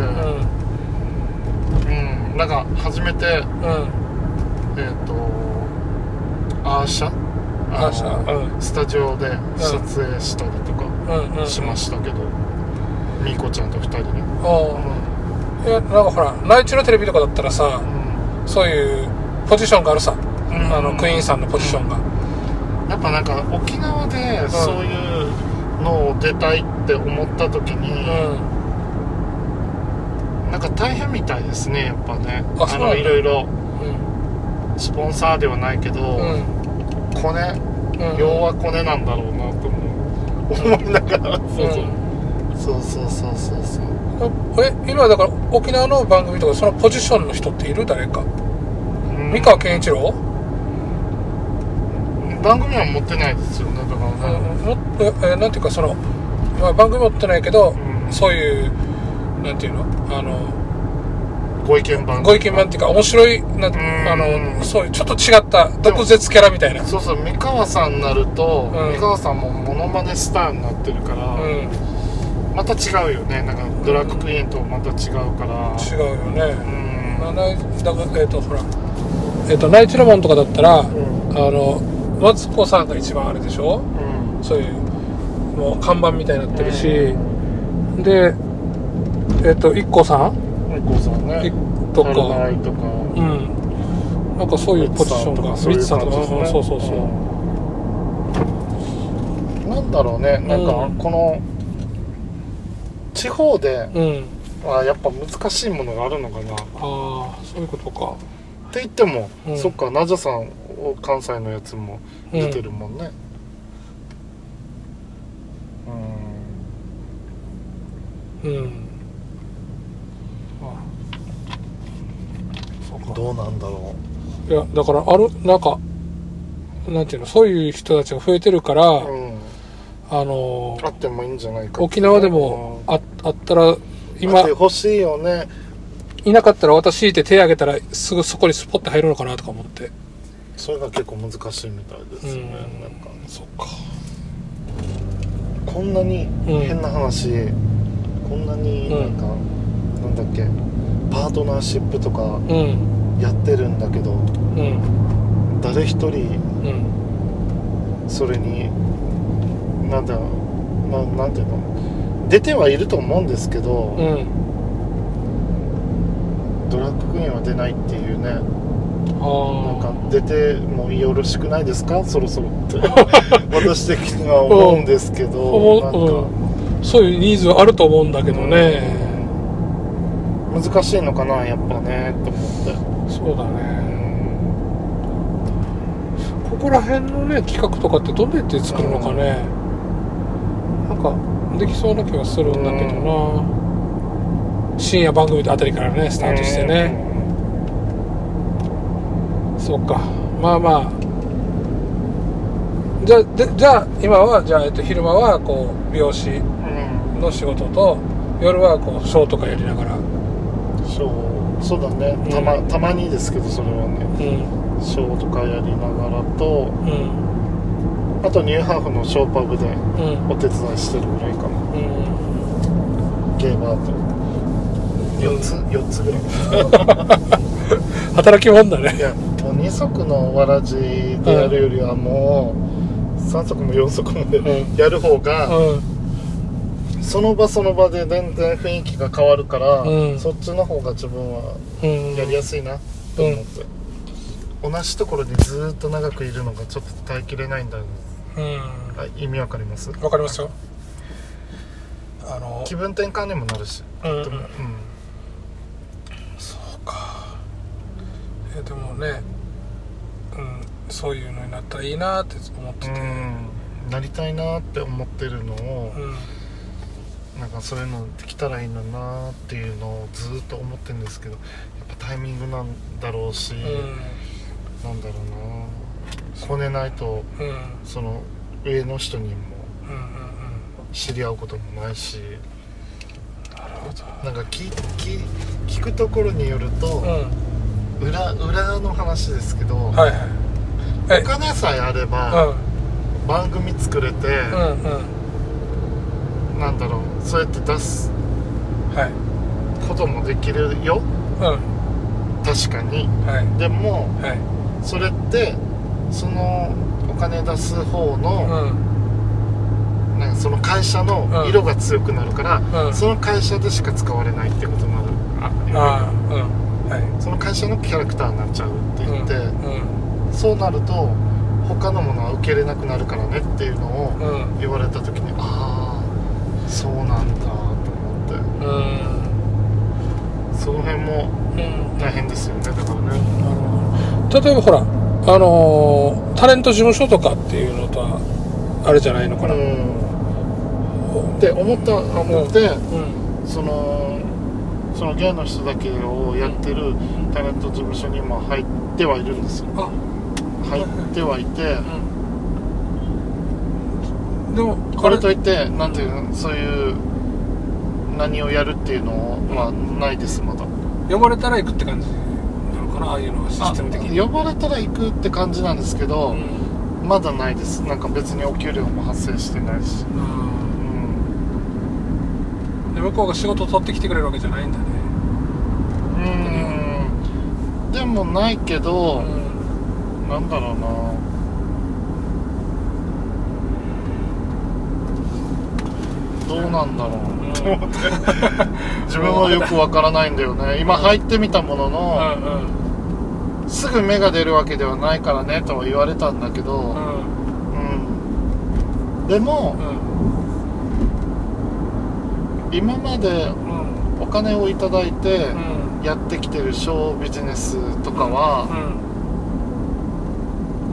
うん。なんか初めてうん。えっ、とアーシャ？アーシャ？のうん。スタジオで撮影したりとかしましたけど、みーこちゃんと二人で、ああ。いやなんかほら内地のテレビとかだったらさそういうポジションがあるさ、うん。あのクイーンさんのポジションが、やっぱなんか沖縄でそういうのを出たいって思った時うに、ん。なんか大変みたいですねやっぱね。あのいろいろ。うん。スポンサーではないけど、うんコネ？うん。要はコネなんだろうなと思う思いながら、そうそうそうそうそうそうそう。え今だから沖縄の番組とかそのポジションの人っている？誰か。うん。三河健一郎、番組は持ってないですよねだからうん、ね、もっとえーなんていうかその、まあ、番組持ってないけど、うん。そういうなんていうの？あのご意見番。ご意見番っていうか面白いなあのそういうちょっと違った毒舌キャラみたいな。そうそう三河さんになると、うん。三河さんもモノマネスターになってるから、うん。また違うよね。なんかドラッグクイーンとまた違うから。違うよね、うん。だからえっ、とほらえっ、と内地のもんとかだったら、ん。あのマツコさんが一番あれでしょ？うん。そういうもう看板みたいになってるし、でえっ、と IKKO さんみこさんね。とかとか。うん。なんかそういうポジションがミミツさんとか。そうそうそう。なんだろうね。なんかうんこの地方でうん。はやっぱ難しいものがあるのかな。ってああそういうことか。言っても、うん。そっかナジャさん関西のやつも出てるもんね。うん。うん。あそうかどうなんだろいやだからあるなんかなんていうのそういう人たちが増えてるから、う、うん、あのあってもいいんじゃないか沖縄でもああったら今今欲しいよね。いなかったら私いて手挙げたらすぐそこにスポッて入るのかなとか思って。それが結構難しいみたいですよね、うん。なんか。そっか。こんなに変な話、こんなになんか、なんだっけパートナーシップとかうんやってるんだけどうん誰一人うんそれになんだろうななんていうの出てはいると思うんですけど、うんドラッグクイーンは出ないっていうねなん。あか出てもよろしくないですか？そろそろって。私的には思うんですけど思うなんか、あそういうニーズはあると思うんだけどね。難しいのかなやっぱねと思ってそうだね。ここら辺のね企画とかってどうやって作るのかね。なんかできそうな気がするんだけどな。深夜番組あたりからねスタートしてね。うんそうか。まあまあ。じゃでじゃあ今はじゃあ、えっと、昼間はこう美容師の仕事と夜はこうショーとかやりながら。そうそうだね。たま,、たまにですけどそれはね。うん。ショーとかやりながらとうん。あとニューハーフのショーパブでうん。お手伝いしてるぐらいかな。うん。ゲーバーと。4つ4つぐらい。働きもんだいねやもう2足のわらじでやるよりはもう3足も4足もやる方がうんその場その場で全然雰囲気が変わるから、うん。そっちの方が自分はうん。やりやすいなと思って、同じところにずーっと長くいるのがちょっと耐えきれないんだよね。うん。あ意味わかります？わかりますよ。あの。気分転換にもなるし、うん。うん。そうか。えでもねうんそういうのになったらいいなって思ってて。うん、うんなりたいなって思ってるのを、うんなんかそういうのできたらいいのになっていうのをずーっと思ってるんですけどやっぱタイミングなんだろうし、なんだろうな。こねないとうん。うんその上の人にもうんうんうん。知り合うこともないしなるほなんか聞聞聞くところによると、裏裏の話ですけど、はいお金さえあれうば、ん。番組作れて、うんうんなんだろうそうやって出すはい。こともできるよ。うん。確かに。はい。でもはい。それってそのお金出す方うの、ん。なんかその会社のうん。色が強くなるから、うん。その会社でしか使われないってことになる。あああうん。はい。その会社のキャラクターになっちゃうって言って、うん。そうなると他のものは受け入れなくなるからねっていうのをうん。うん言われた時にああそうなんだと思って。うん。その辺もうん大変ですよね。だからね。なるほど例えばほらあのータレント事務所とかっていうのとはあれじゃないのかな。うん。思った思って、うん。そのその芸の人だけをやってるタレント事務所に今入ってはいるんですよ。あ。入ってはいてうんでもこれといってなんていうのそういう何をやるっていうのはないですまだ。呼ばれたら行くって感じ。なのかなああいうのはシステム的に。呼ばれたら行くって感じなんですけど、うん。まだないです。なんか別にお給料も発生してないし。うん。うんで向こうが仕事を取ってきてくれるわけじゃないんだね。うん。でもないけど、ん。なんだろうなどうなんだろう。と思って自分はよくわからないんだよね。今入ってみたものうの、ん。すぐ芽が出るわけではないからねとは言われたんだけど、うん。でもうん今までうん。お金をいただいてうん。やってきてるショービジネスとかは、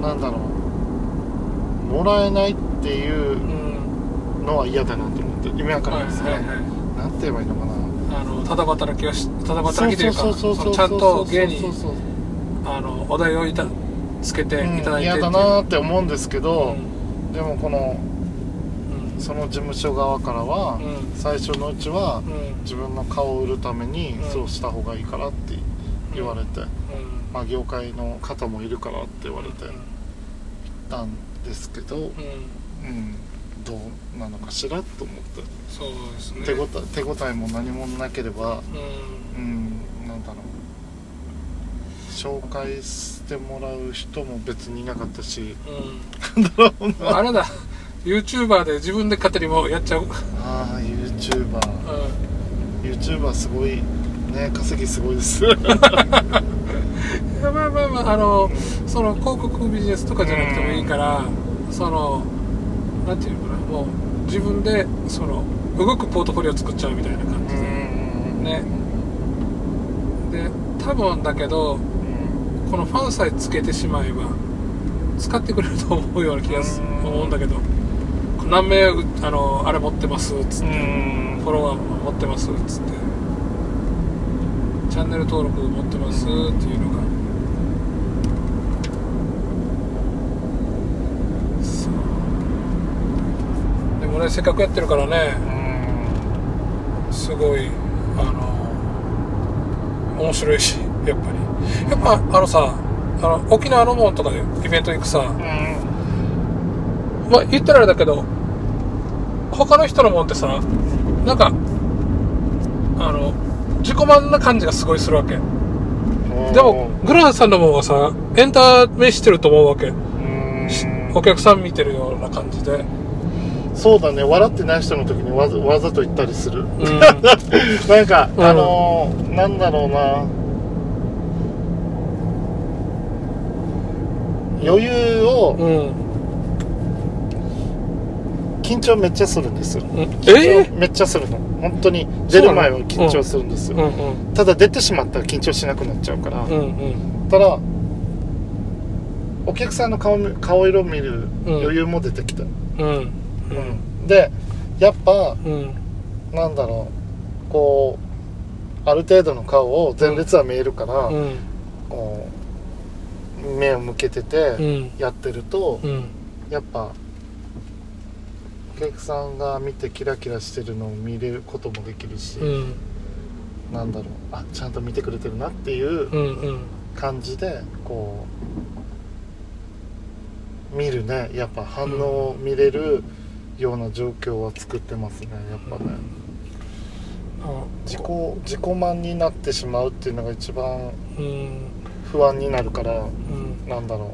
なんだろう。もらえないっていうのは嫌だなって夢わかりますね、はいはい。はいなんて言えばいいのかな。あのただ働きをしただ働きというかちゃんと芸にあのお題をいたつけていただいてう。ん嫌だなって思うんですけうど、ん。でもこのうん。その事務所側からは、うん。最初のうちは、うん。自分の顔を売るためにうん。そうした方がいいからって言われて、うん。まあ、業界の方もいるからって言われてうん。たんですけど、うん。うんどうなのかしらと思って、そうですね。手応え手応えも何もなければうん。うんなんだろう。紹介してもらう人も別にいなかったしうん。あれだ。YouTuber で自分で勝手にもうやっちゃう、うん、ああ YouTuber YouTuber すごいね。稼ぎすごいです。まあまあまああのその広告ビジネスとかじゃなくてもいいからそのなんていうのかな。もう自分でその動くポートフォリオ作っちゃうみたいな感じで、ね。で多分だけどこのファンさえつけてしまえば使ってくれると思うような気がすうん。思うんだけど何名うあのあれ持ってますっつって、うん。フォロワーも持ってますっつって。チャンネル登録持ってますっていうのがそうでもねせっかくやってるからねすごいあの面白いしやっぱり。やっぱあのさあの沖縄のもんとかでイベント行くさまあ言ったらあれだけど他の人のもんってさなんかあの自己満な感じがすごいするわけ。でもグランさんのもんはさエンターメしてると思うわけ。しお客さん見てるような感じでそうだね。笑ってない人の時にわざわざと言ったりする。うん。なんか、うん。あのーなんだろうな。余裕をうん。緊張めっちゃするんですよ。うん。緊え？張めっちゃするの。本当に出る前は緊張するんですよ、うんうん。ただ出てしまったら緊張しなくなっちゃうから、うんうん。ただお客さんの顔み顔色を見るうん。余裕も出てきた、うんうん。でやっぱうん。なんだろうこうある程度の顔を前列は見えるから、うん。こう目を向けててうん。やってると、うん。やっぱお客さんが見てキラキラしてるのを見れることもできるし、うん。なんだろうあちゃんと見てくれてるなっていううんうん。感じでこう見るね。やっぱ反応を見れるような状況は作ってますねやっぱね。あ自己自己満になってしまうっていうのが一番うん。不安になるからうん。なんだろ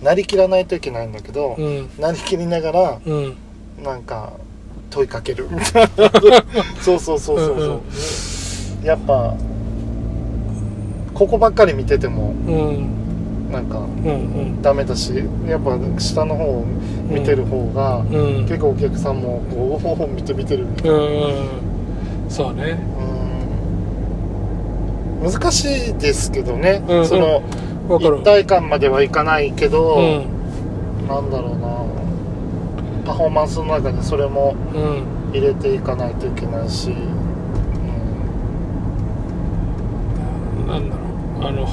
う。なりきらないといけないんだけど、うん。なりきりながらうん。なんか問いかける。みたいなそうそうそうそう。そう、うん。やっぱここばっかり見ててもうんなんかうんうん。ダメだしやっぱ下の方を見てる方が、うん。結構お客さんもこうおお見て見てるみたいな。うんそうね。うん。難しいですけどね、うんうん。その一体感まではいかないけど、うん。なんだろうな。パフォーマンスの中にそれもうん。入れていかないといけないし、なんだろう。あのうん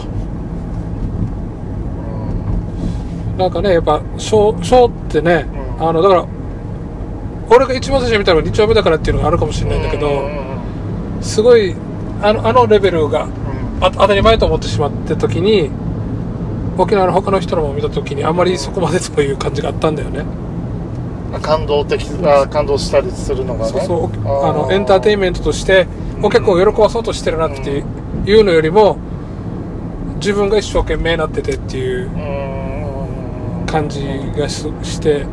なんかねやっぱショーショーってね、うん。あのだから俺が一番最初に見たのが2丁目だからっていうのがあるかもしれないんだけど、すごいあのあのレベルがうん。あ当たり前と思ってしまって時に沖縄の他の人のも見た時にあんまりそこまでという感じがあったんだよね、感動的あ感動したりするのがね。そうそうあのエンターテインメントとしてお客を喜ばそうとしてるなっていういうのよりも自分が一生懸命なっててっていううん感じがしして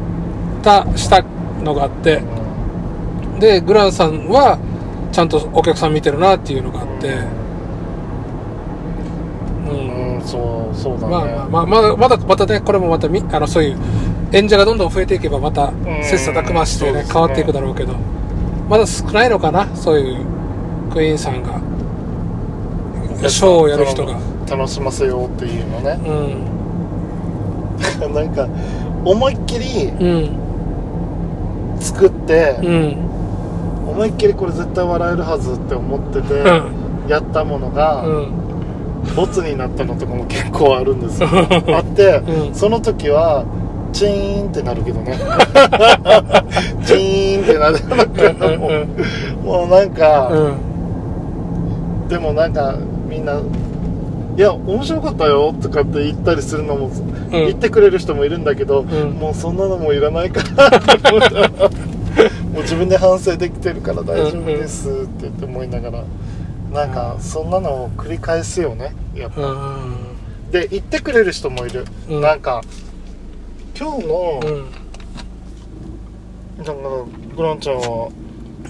たしたのがあってうんでグランさんはちゃんとお客さん見てるなっていうのがあってうん。うんそうそうだね。まあまあまあまだまたねこれもまたみあのそういう演者がどんどん増えていけばまた切磋琢磨してねね。変わっていくだろうけどまだ少ないのかなそういうクイーンさんが。ショーをやる人が。楽しませようっていうのね。うん なんか思いっきりうん作って、うん。思いっきりこれ絶対笑えるはずって思ってて、うん。やったものが、うん。ボツになったのとかも結構あるんですよ。あって、うん。その時はチーンってなるけどね。チーンってなるけどももうなんか、うん。でもなんかみんな「いや面白かったよ」とかって言ったりするのも、言ってくれる人もいるんだけど、ん。もうそんなのもいらないから。って思ったらもう自分で反省できてるから大丈夫ですって言って思いながら。なんかそんなのを繰り返すよねやっぱ。うん。で言ってくれる人もいる、うん。なんか今日の、うん。なんかグランちゃんは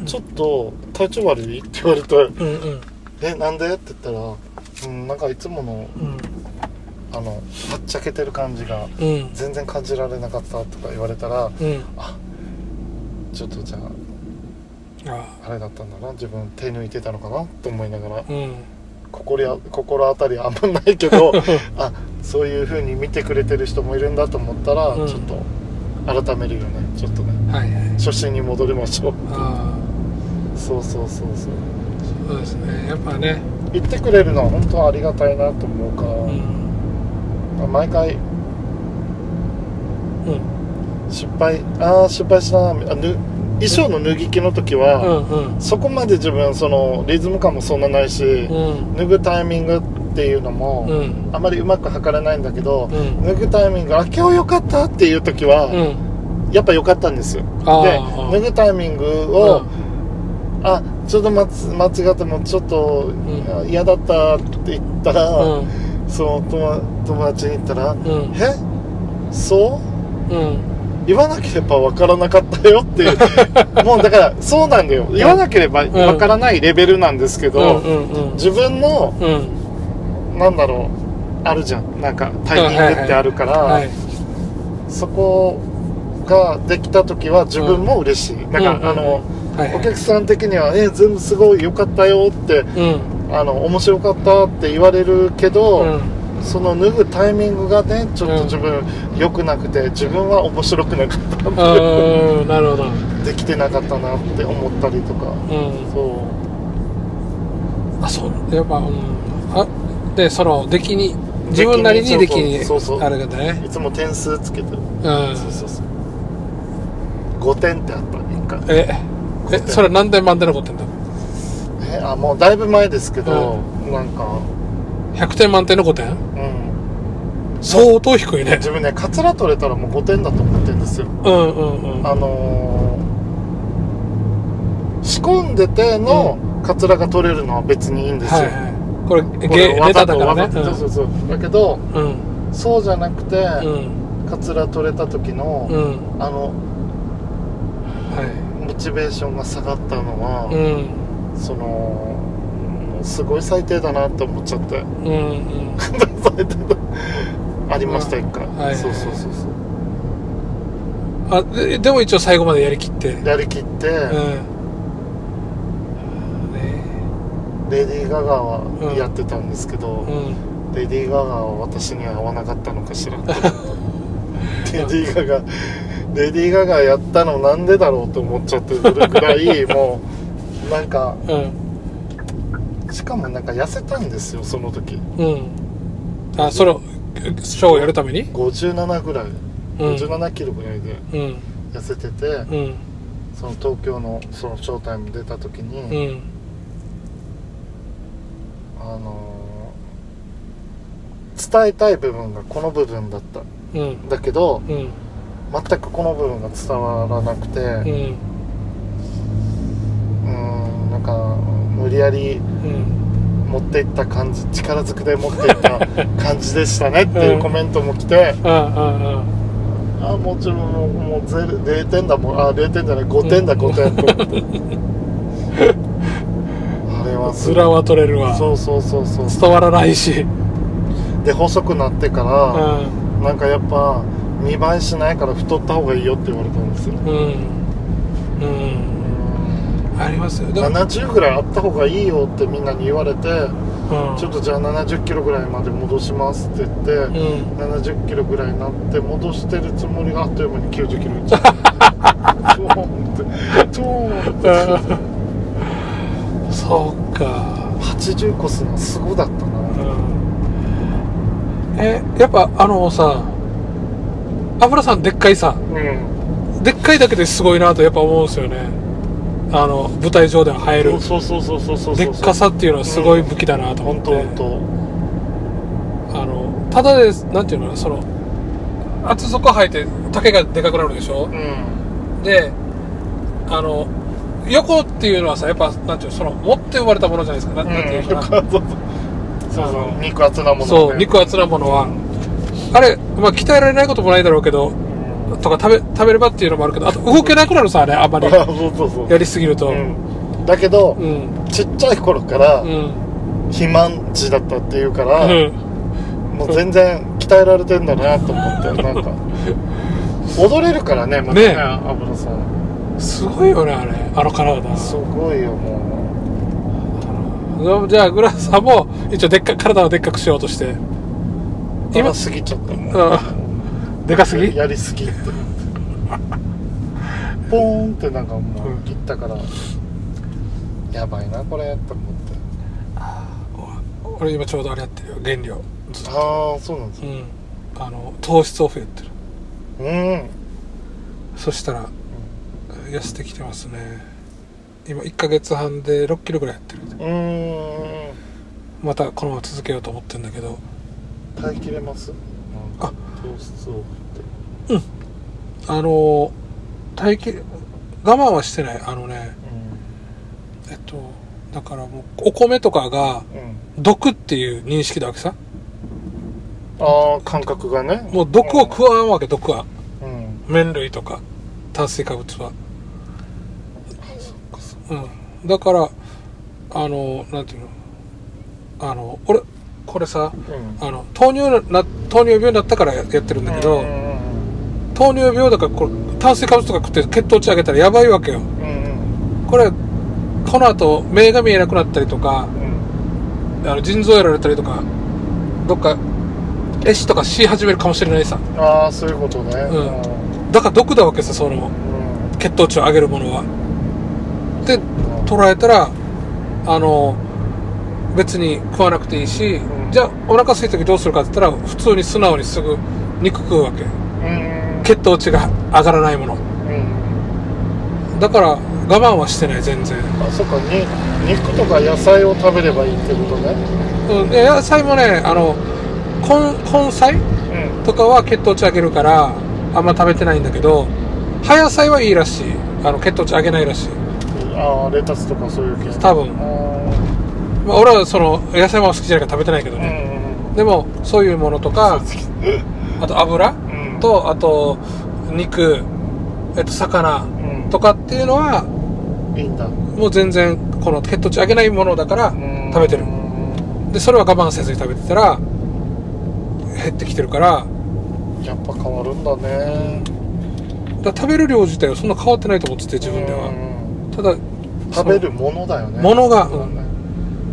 ちょっと体調悪い？って言われて。うんうん「えなんで?」って言ったら「うんなんかいつものうんあのはっちゃけてる感じがうん。全然感じられなかった」とか言われたらうん。あちょっとじゃあああ。れだったんだな自分手抜いてたのかなって思いながらうん。心や心当たりあんまないけど あそういう風に見てくれてる人もいるんだと思ったら、うん。ちょっと改めるよねちょっとね。はいはい。初心に戻りましょうあそうそうそうそう。あそうですね。やっぱね。言ってくれるのは本当ありがたいなと思うから、うん毎回。うん。失敗。ああ失敗したな。あぬ衣装の脱ぎ着の時は、うんうん。そこまで自分そのリズム感もそんなないし、うん。脱ぐタイミングっていうのも、うん。あまりうまく測れないんだけど、うん。脱ぐタイミングあ今日よかったっていう時は、うん。やっぱ良かったんですよ。で脱ぐタイミングを、あちょっと間間違ってもちょっとん。嫌だったって言ったら、うんその友友達に言ったら「ん。え？そう？うん。言わなければ分からなかったよ」っていう。もうだからそうなんだよ。言わなければ分からないレベルなんですけど、うんうん自分のうん。なんだろうあるじゃん。なんかタイミングってあるから、はいそこができた時は自分も嬉しい、なんか、うんあの、はい。お客さん的には「え全部すごい良かったよ」ってうんあの面白かったって言われるけど、うん。その脱ぐタイミングがねちょっと自分良くなくて自分は面白くなかったんでう。んなるほど。できてなかったなって思ったりとか。うん。そう。あそう。やっぱうん。あでその出来に自分なりに出来にそうそう。あれがね。いつも点数つけてる。うん。そうそうそう。5点ってあった一回。ええそれ何点満点残ってんだえあもうだいぶ前ですけど、なんか。100点満点の5点？うん。相当低いね。自分ねカツラ取れたらもう5点だと思ってるんですよ。うんうんうん。あのー仕込んでてのカツラが取れるのは別にいいんですよ、はいはい。これこゲネタだからね。そうそうそう。だけどうん。うんそうじゃなくて、うん。カツラ取れた時の、うん。あのはモチベーションが下がったのは、いうんそのすごい最低だなって思っちゃって。うんうん。最低だありました一回、はいそうそうそうそう。あででも一応最後までやりきって。やりきって、うん。ね。レディー・ガガはうん。やってたんですけど、うん。レディー・ガガは私には合わなかったのかしらって。思ったレディー・ガガレディー・ガガやったのなんでだろうと思っちゃってるぐらい もうなんかうん。しかもなんか痩せたんですよその時。うん。あそのショーをやるために？57ぐらい。うん。57キロぐらいでうん。痩せてて、うん。その東京のそのショータイム出た時に、うん。あのー伝えたい部分がこの部分だった。うん。だけどうん。全くこの部分が伝わらなくてか無理やりうん持っていった感じ力ずくで持っていった 感じでしたねっていうコメントも来て、あああもちろんもうもうゼロ0点だもん。あ0点じゃない5点だ5点と。思ってあれはす面は取れるわ。そうそうそうそう。伝わらないし。で細くなってかうら、ん。なんかやっぱ見栄えしないから太った方がいいよって言われたんですよ、うんうん。うんありますよ。でも70ぐらいあった方がいいよってみんなに言われて、うん。ちょっとじゃあ70キロぐらいまで戻しますって言って、うん70キロぐらいになって戻してるつもりがあっという間に90キロいっちゃった。ちょーんって。そうか80個すのはすごだったな。うん。えやっぱあのさ油さんでっかいさうん。でっかいだけですごいなとやっぱ思うんですよねあの舞台上では映えるそうそうそうそうそうでっかさっていうのはすごい武器だなと思本って、当本あのただでなんていうのその厚底履いて丈がでかくなるでしょ？当うん。であの横っていうのはさやっぱなんていうのその持って生まれたものじゃないですか。ななんていうのかな、そうそうそう。そう肉厚なものね。そう肉厚なものは。あれ、まあ、鍛えられないこともないだろうけどとか食べ食べればっていうのもあるけどあと動けなくなるさあれあんまり。そうそうそう。やりすぎると。うん。うんだけど、うん。ちっちゃい頃からうん。肥満児だったっていうかうら、ん。もう全然鍛えられてんだなと思って なんか。踊れるからねまたねね油さん。すごいよねあれ。あの体。すごいよもじゃあグラスさんも一応でっか体をでっかくしようとして。う今今過ぎちゃった。もんでかすぎ？やりすぎ。ってポーンってなんかもううんいったから、やばいなこれと思って。俺今ちょうどあれやってるよ減量ずっとああそうなんですうん。あの糖質オフやってる。うん。そしたら痩せてきてますね。今1ヶ月半で6キロぐらいやってる。うーん。またこのまま続けようと思ってるんだけど。耐えきれます？あ糖質をって。あの耐えきれ我慢はしてない。あのねえっとだからもうお米とかがうん、うん、毒っていう認識だわけさ。ああ感覚がね。もう毒を食わんわけ毒は。うん。麺類とか炭水化物は。うん。だからあのなんていうの？あの俺これさうん。あの糖尿な糖尿病になったからややってるんだけど、うん糖尿病だからこれ炭水化物とか食って血糖値上げたらやばいわけよ。うんうん。これこの後目が見えなくなったりとかうん。あの腎臓やられたりとかどっか壊死とかし始めるかもしれないさ。ああそういうことね。うん。だから毒だわけさそのうん。血糖値を上げるものは。で捉えたらあの別に食わなくていいし、うん。じゃあお腹空いた時どうするかって言ったら普通に素直にすぐ肉食うわけ。うん。血糖値が上がらないもの。うん。だから我慢はしてない全然、あそっかに肉とか野菜を食べればいいってことね。うん、で野菜もねあの根根菜うん。とかは血糖値上げるからあんま食べてないんだけど葉野菜はいいらしい。あの血糖値上げないらしい、ああレタスとかそういう系。多分。あまあ、俺はその野菜も好きじゃないから食べてないけどね、ん。でもそういうものとかあと油うん。とあと肉、えっと、魚うん。とかっていうのはもう全然この血糖値上げないものだからうん。食べてる。うんでそれは我慢せずに食べてたら減ってきてるからやっぱ変わるんだね。だ食べる量自体はそんな変わってないと思ってて自分では。うん。ただ食べるものだよね。ものがそうだね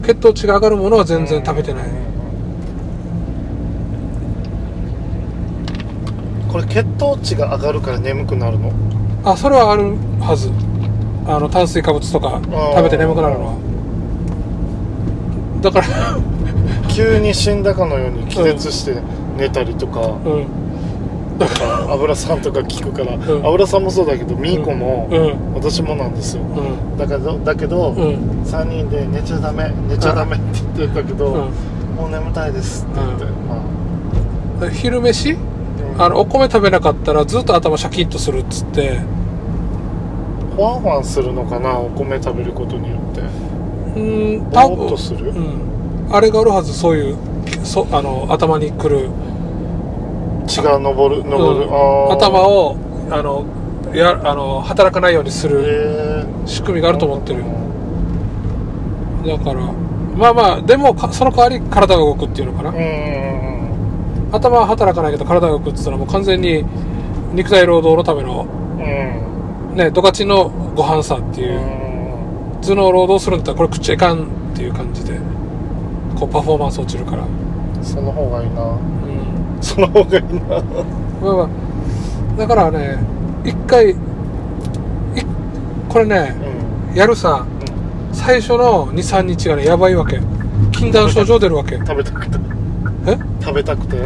血糖値が上がるものは全然食べてない。これ血糖値が上がるから眠くなるの？あそれはあるはず。あの炭水化物とか食べて眠くなるのは。だから 急に死んだかのように気絶して寝たりとか、うんなんか油さんとか聞くから、うん。油さんもそうだけどミーコも、うん。私もなんですよ。うん。だけどだけど、うん。3人で寝ちゃダメ寝ちゃダメって言ってたけど、うんもう眠たいですって言って、うん。まあ。昼飯？あのお米食べなかったらずっと頭シャキッとするっつって。ホワンホワンするのかなお米食べることによって。うんぼーっとする？うん。あれがあるはずそういうそあの頭にくる、血が上る上る、うん頭をあのやあの働かないようにするへ仕組みがあえると思ってる。だからまあまあでもかその代わり体が動くっていうのかな、頭は働かないけど体が動くって言ったらもう完全に肉体労働のためのねドカチのご飯さっていう、頭脳労働するんだったらこれ食っちゃいかんっていう感じでこうパフォーマンス落ちるから。うんその方がいいな。うんその方がいいな。まあまあだからね一回いこれねうん。やるさ最初の23日がねやばいわけ。禁断症状出るわけ。食べたくて。え？食べたくて？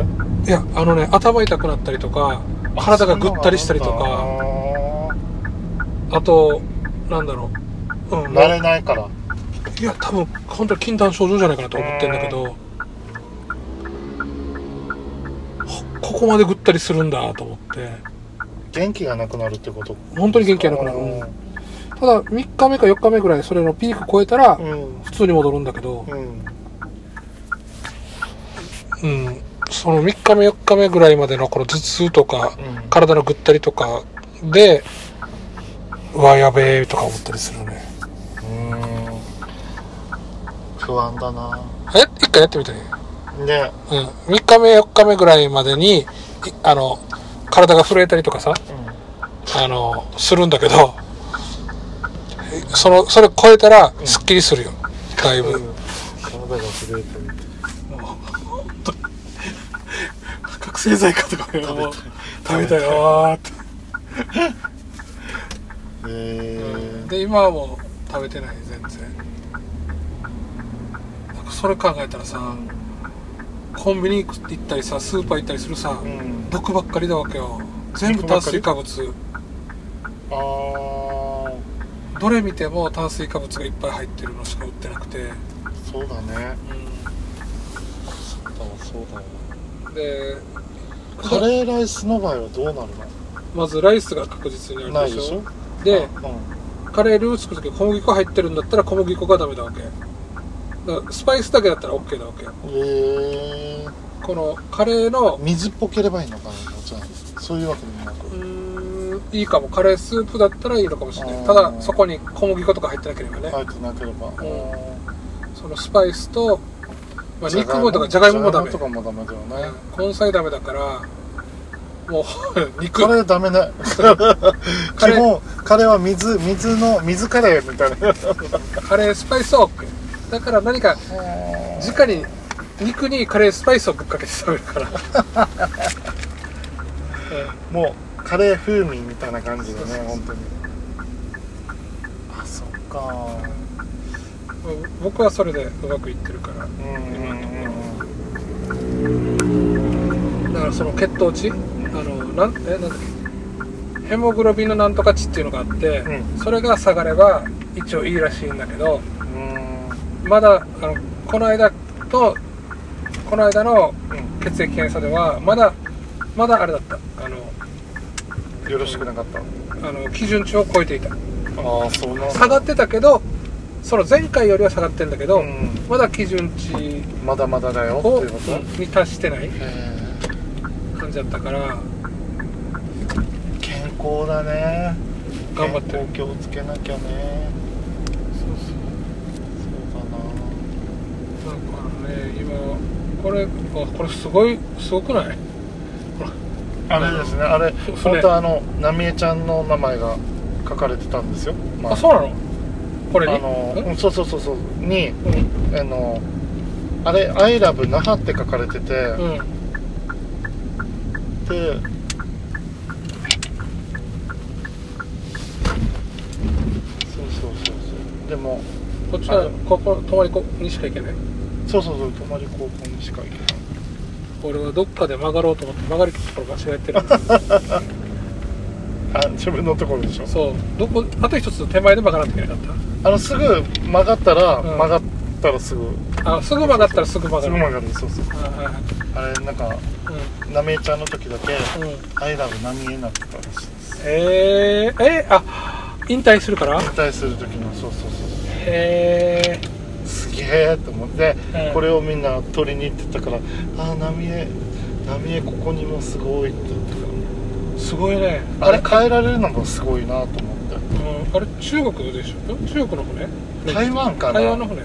いやあのね頭痛くなったりとか体がぐったりしたりとか。あとなんだろう、うん、慣れないから。いや多分本当に禁断症状じゃないかなと思ってんだけどここまでぐったりするんだと思って。元気がなくなるってこと？本当に元気がなくなる、うん。ただ3日目か4日目ぐらいそれのピーク超えたらうん。普通に戻るんだけど。うん。うん。その3日目4日目ぐらいまでのこの頭痛とかうん。体のぐったりとかでうわやべえとか思ったりするね。うん。不安だな。え？一回やってみたいね。うん。3日目4日目ぐらいまでにいあの体が震えたりとかさうあのするんだけどそのそれ超えたらうん。すっきりするよ。だいぶ、ん。体が震えてる覚醒剤かとか食べ食べたよーって、えで今はもう食べてない全然。それ考えたらさコンビニ行ったりさスーパー行ったりするさ、うん。毒ばっかりだわけよ。全部炭水化物。ああどれ見ても炭水化物がいっぱい入ってるのしか売ってなくて、そうだね。そうだわでカレーライスの場合はどうなるまずライスが確実にあの？るでしょないでしょでうカレールー作る時小麦粉入ってるんだったら小麦粉がダメだわけスパイスだけだったら OK なわけよんえー。このカレーの水っぽければいいのかなじゃあ。そういうわけでもなうくいいかも。カレースープだったらいいのかもしれない。ただそこに小麦粉とか入ってなければね、入ってなければ。そのスパイスと、まあ、肉もとかじゃがいももダメ。とかもダメだよね。うん。根菜ダメだからもう 肉。カレーダメね。基本カレーは水水の水カレーみたいな。カレースパイス OK だから何か直に肉にカレースパイスをぶっかけて食べるから、もうカレー風味みたいな感じでね本当に。あそっか。うん僕はそれでうまくいってるからうん今のところだからその血糖値？あのなんえなんだっけ？ヘモグロビンのなんとか値っていうのがあって、うそれが下がれば一応いいらしいんだけどうんまだあのこの間とこの間のうん血液検査ではまだまだあれだった。あのよろしくなかった。あの基準値を超えていた。ああそうなんだ。下がってたけどその前回よりは下がってんだけど、うん。まだ基準値まだまだだよってをいうこと？うんに達してないへ感じだったから。ー健康だね。頑張って気をつけなきゃねそうそうそうだからね今これあこれすごいすごくない？あれですねあれふ本当はあの浪江ちゃんの名前が書かれてたんですよ、まあそうなの？これに？あのそうそうそうそうにうん。あのあれ「I love 那覇」って書かれてて、うん。でそうそうそうそう。でもこっちはここ泊まりこにしか行けない？そうそうそう泊まり高校にしか行けない俺はどっかで曲がろうと思って曲がるところ間違えてる。あ自分のところでしょ？そう。どこあと一つ手前で曲がらなきゃいけなかっあのすぐ曲がったら、うん。曲がったらすぐ。たあすぐ曲がったらすぐ曲がる。すぐ曲がる。そうそう。あはいはい。あれなんかう浪江ちゃんの時だけんうん「I love 浪江」になってたらしいです。えー、えあ引退するから？引退する時のそうそうそう。へえすげえと思って、うんこれをみんな取りに行ってたから「ああ浪江浪江ここにもすごい」って言ってすごいねたあれ変えられるのもすごいなと思って。うん、あれ？中国でしょん中国の船？台湾かな。台湾の船。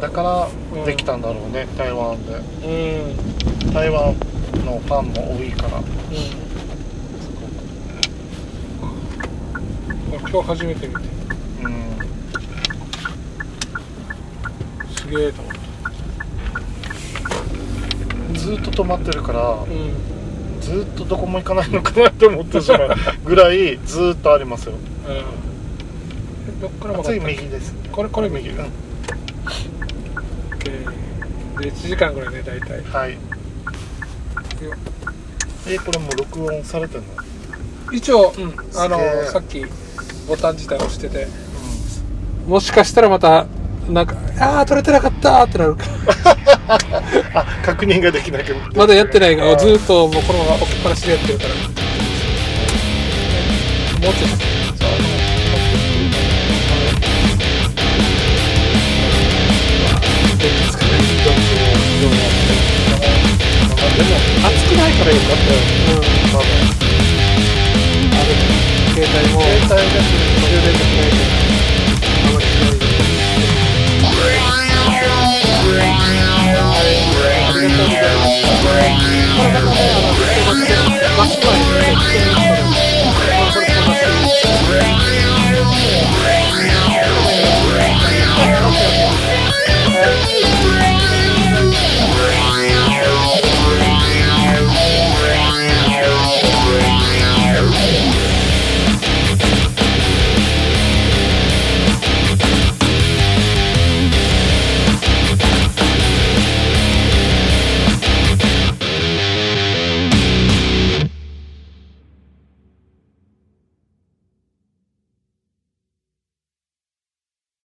だからうん。できたんだろうね、台湾で。うん。うん台湾のファンも多いから。俺今日初めて見てうんすげえと思った。ずっと止まってるからうん。ずっとどこも行かないのかなって思ってしまう ぐらいずっとありますよ。えどっから曲がった次右ですこれこれ右。右うん。で1時間ぐらいね大体。はい。よえこれもう録音されてんの？一応、うん、あのさっきボタン自体押してて。もしかしたらまたなんか「ああ取れてなかった」ってなる。か あ確認ができなくまだやってないがあずーっともうこのまま置きっぱなしでやってるから。もうちょっと。電気つかないでも熱くないからよかったよ、うん、まああれ携帯も。携帯だけ充電できないであこれ